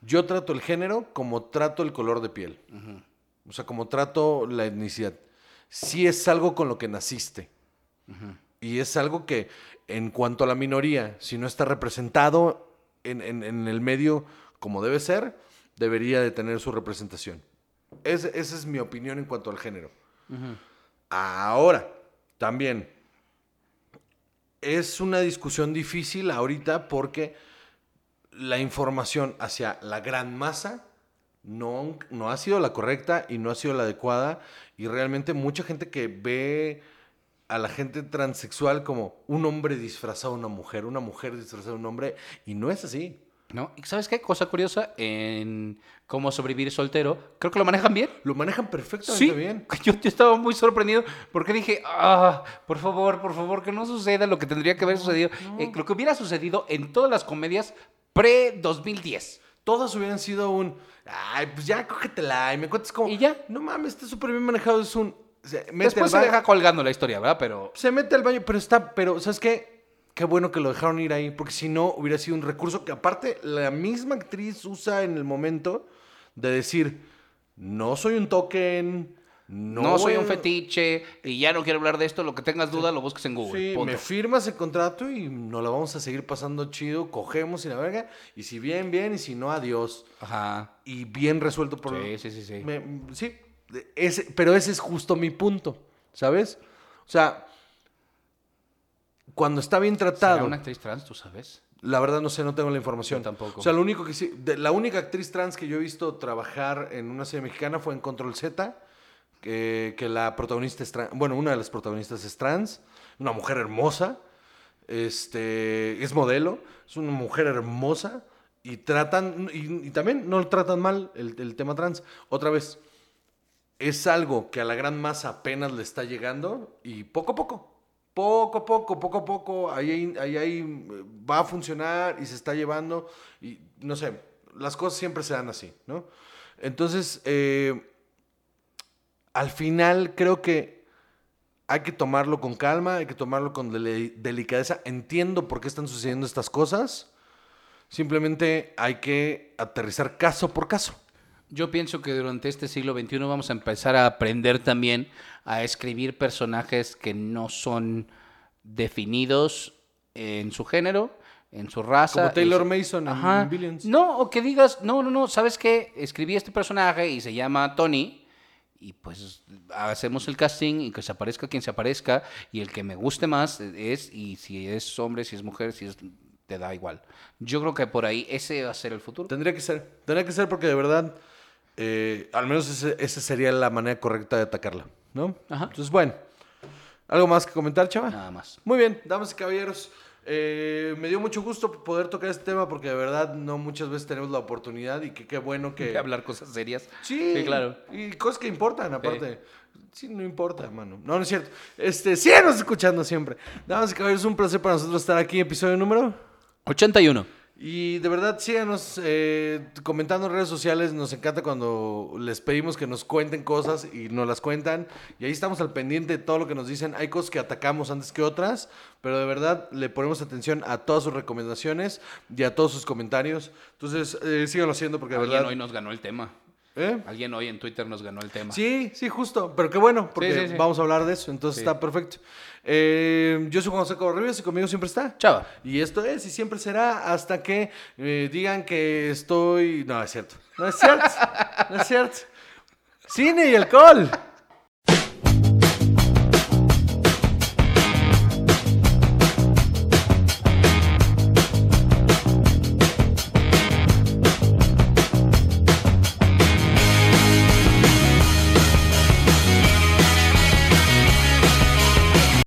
Yo trato el género como trato el color de piel. O sea, como trato la etnicidad. Sí es algo con lo que naciste. Y es algo que, en cuanto a la minoría, si no está representado en, en- en el medio como debe ser, debería de tener su representación. Ese- esa es mi opinión en cuanto al género. Ahora, también, es una discusión difícil ahorita porque la información hacia la gran masa no, no ha sido la correcta y no ha sido la adecuada. Y realmente mucha gente que ve a la gente transexual como un hombre disfrazado de una mujer, una mujer disfrazada de un hombre, y no es así. ¿no? ¿Y sabes qué? Cosa curiosa, en cómo sobrevivir soltero, creo que lo manejan bien. Lo manejan perfectamente Sí, bien. <laughs> Yo, yo estaba muy sorprendido porque dije, ah, por favor, por favor, que no suceda lo que tendría que haber sucedido. Eh, lo que hubiera sucedido en todas las comedias pre-2010. Todas hubieran sido un, ay, pues ya cógetela y me cuentas como, Y ya. no mames, está súper bien manejado, es un, se mete Después se deja colgando la historia, ¿verdad? Pero se mete al baño, pero está, pero ¿sabes qué? Qué bueno que lo dejaron ir ahí, porque si no hubiera sido un recurso que aparte la misma actriz usa en el momento de decir, no soy un token, no, no, soy un fetiche y ya no quiero hablar de esto. Lo que tengas duda lo busques en Google. Sí, me firmas el contrato y nos la vamos a seguir pasando chido, cogemos y la verga, y si bien, bien, y si no, adiós. Ajá. Y bien resuelto por... Sí, sí, sí, sí. Me- sí, ese- pero ese es justo mi punto, ¿sabes? O sea, cuando está bien ¿Será tratado, una actriz trans, tú sabes? la verdad no sé, no tengo la información. Yo tampoco. O sea, lo único que sí, de- la única actriz trans que yo he visto trabajar en una serie mexicana fue en Control Z, que, que la protagonista es trans, bueno, una de las protagonistas es trans. una mujer hermosa, este, es modelo, es una mujer hermosa y tratan, y, y también no tratan mal el, el tema trans. Otra vez, es algo que a la gran masa apenas le está llegando y poco a poco, poco a poco, poco a poco, ahí, ahí, hay, eh, va a funcionar y se está llevando y no sé, las cosas siempre se dan así, ¿no? Entonces, eh, al final creo que hay que tomarlo con calma, hay que tomarlo con delicadeza. Entiendo por qué están sucediendo estas cosas. Simplemente hay que aterrizar caso por caso. Yo pienso que durante este siglo XXI vamos a empezar a aprender también a escribir personajes que no son definidos en su género, en su raza. Como Taylor en su- Mason en Ajá. Billions. No, o que digas, no, no, no, ¿sabes qué? Escribí este personaje y se llama Tony. Y pues hacemos el casting y que se aparezca quien se aparezca. Y el que me guste más es, y si es hombre, si es mujer, si es. te da igual. Yo creo que por ahí ese va a ser el futuro. Tendría que ser. Tendría que ser porque de verdad, eh, al menos ese- esa sería la manera correcta de atacarla, ¿no? Ajá. Entonces, bueno. ¿Algo más que comentar, chava? Nada más. Muy bien, damas y caballeros. eh, me dio mucho gusto poder tocar este tema porque de verdad no muchas veces tenemos la oportunidad y que qué bueno que... Hablar cosas serias. Sí, claro. Y cosas que importan, aparte. Sí, no importa, mano. No, no es cierto. Este, síganos escuchando siempre. Damas y caballeros, un placer para nosotros estar aquí, episodio número. 81. Y de verdad, síganos eh, comentando en redes sociales. Nos encanta cuando les pedimos que nos cuenten cosas y nos las cuentan. Y ahí estamos al pendiente de todo lo que nos dicen. Hay cosas que atacamos antes que otras, pero de verdad le ponemos atención a todas sus recomendaciones y a todos sus comentarios. Entonces, eh, síganlo haciendo porque de Alguien verdad. hoy nos ganó el tema. ¿Eh? Alguien hoy en Twitter nos ganó el tema. Sí, sí, justo. Pero qué bueno, porque Sí, sí, sí. vamos a hablar de eso. Entonces está perfecto. Eh, yo soy Juan José Rivas y conmigo siempre está. Chava. Y esto es y siempre será hasta que eh, digan que estoy. No, es cierto. No es cierto. No es cierto. Cine y alcohol.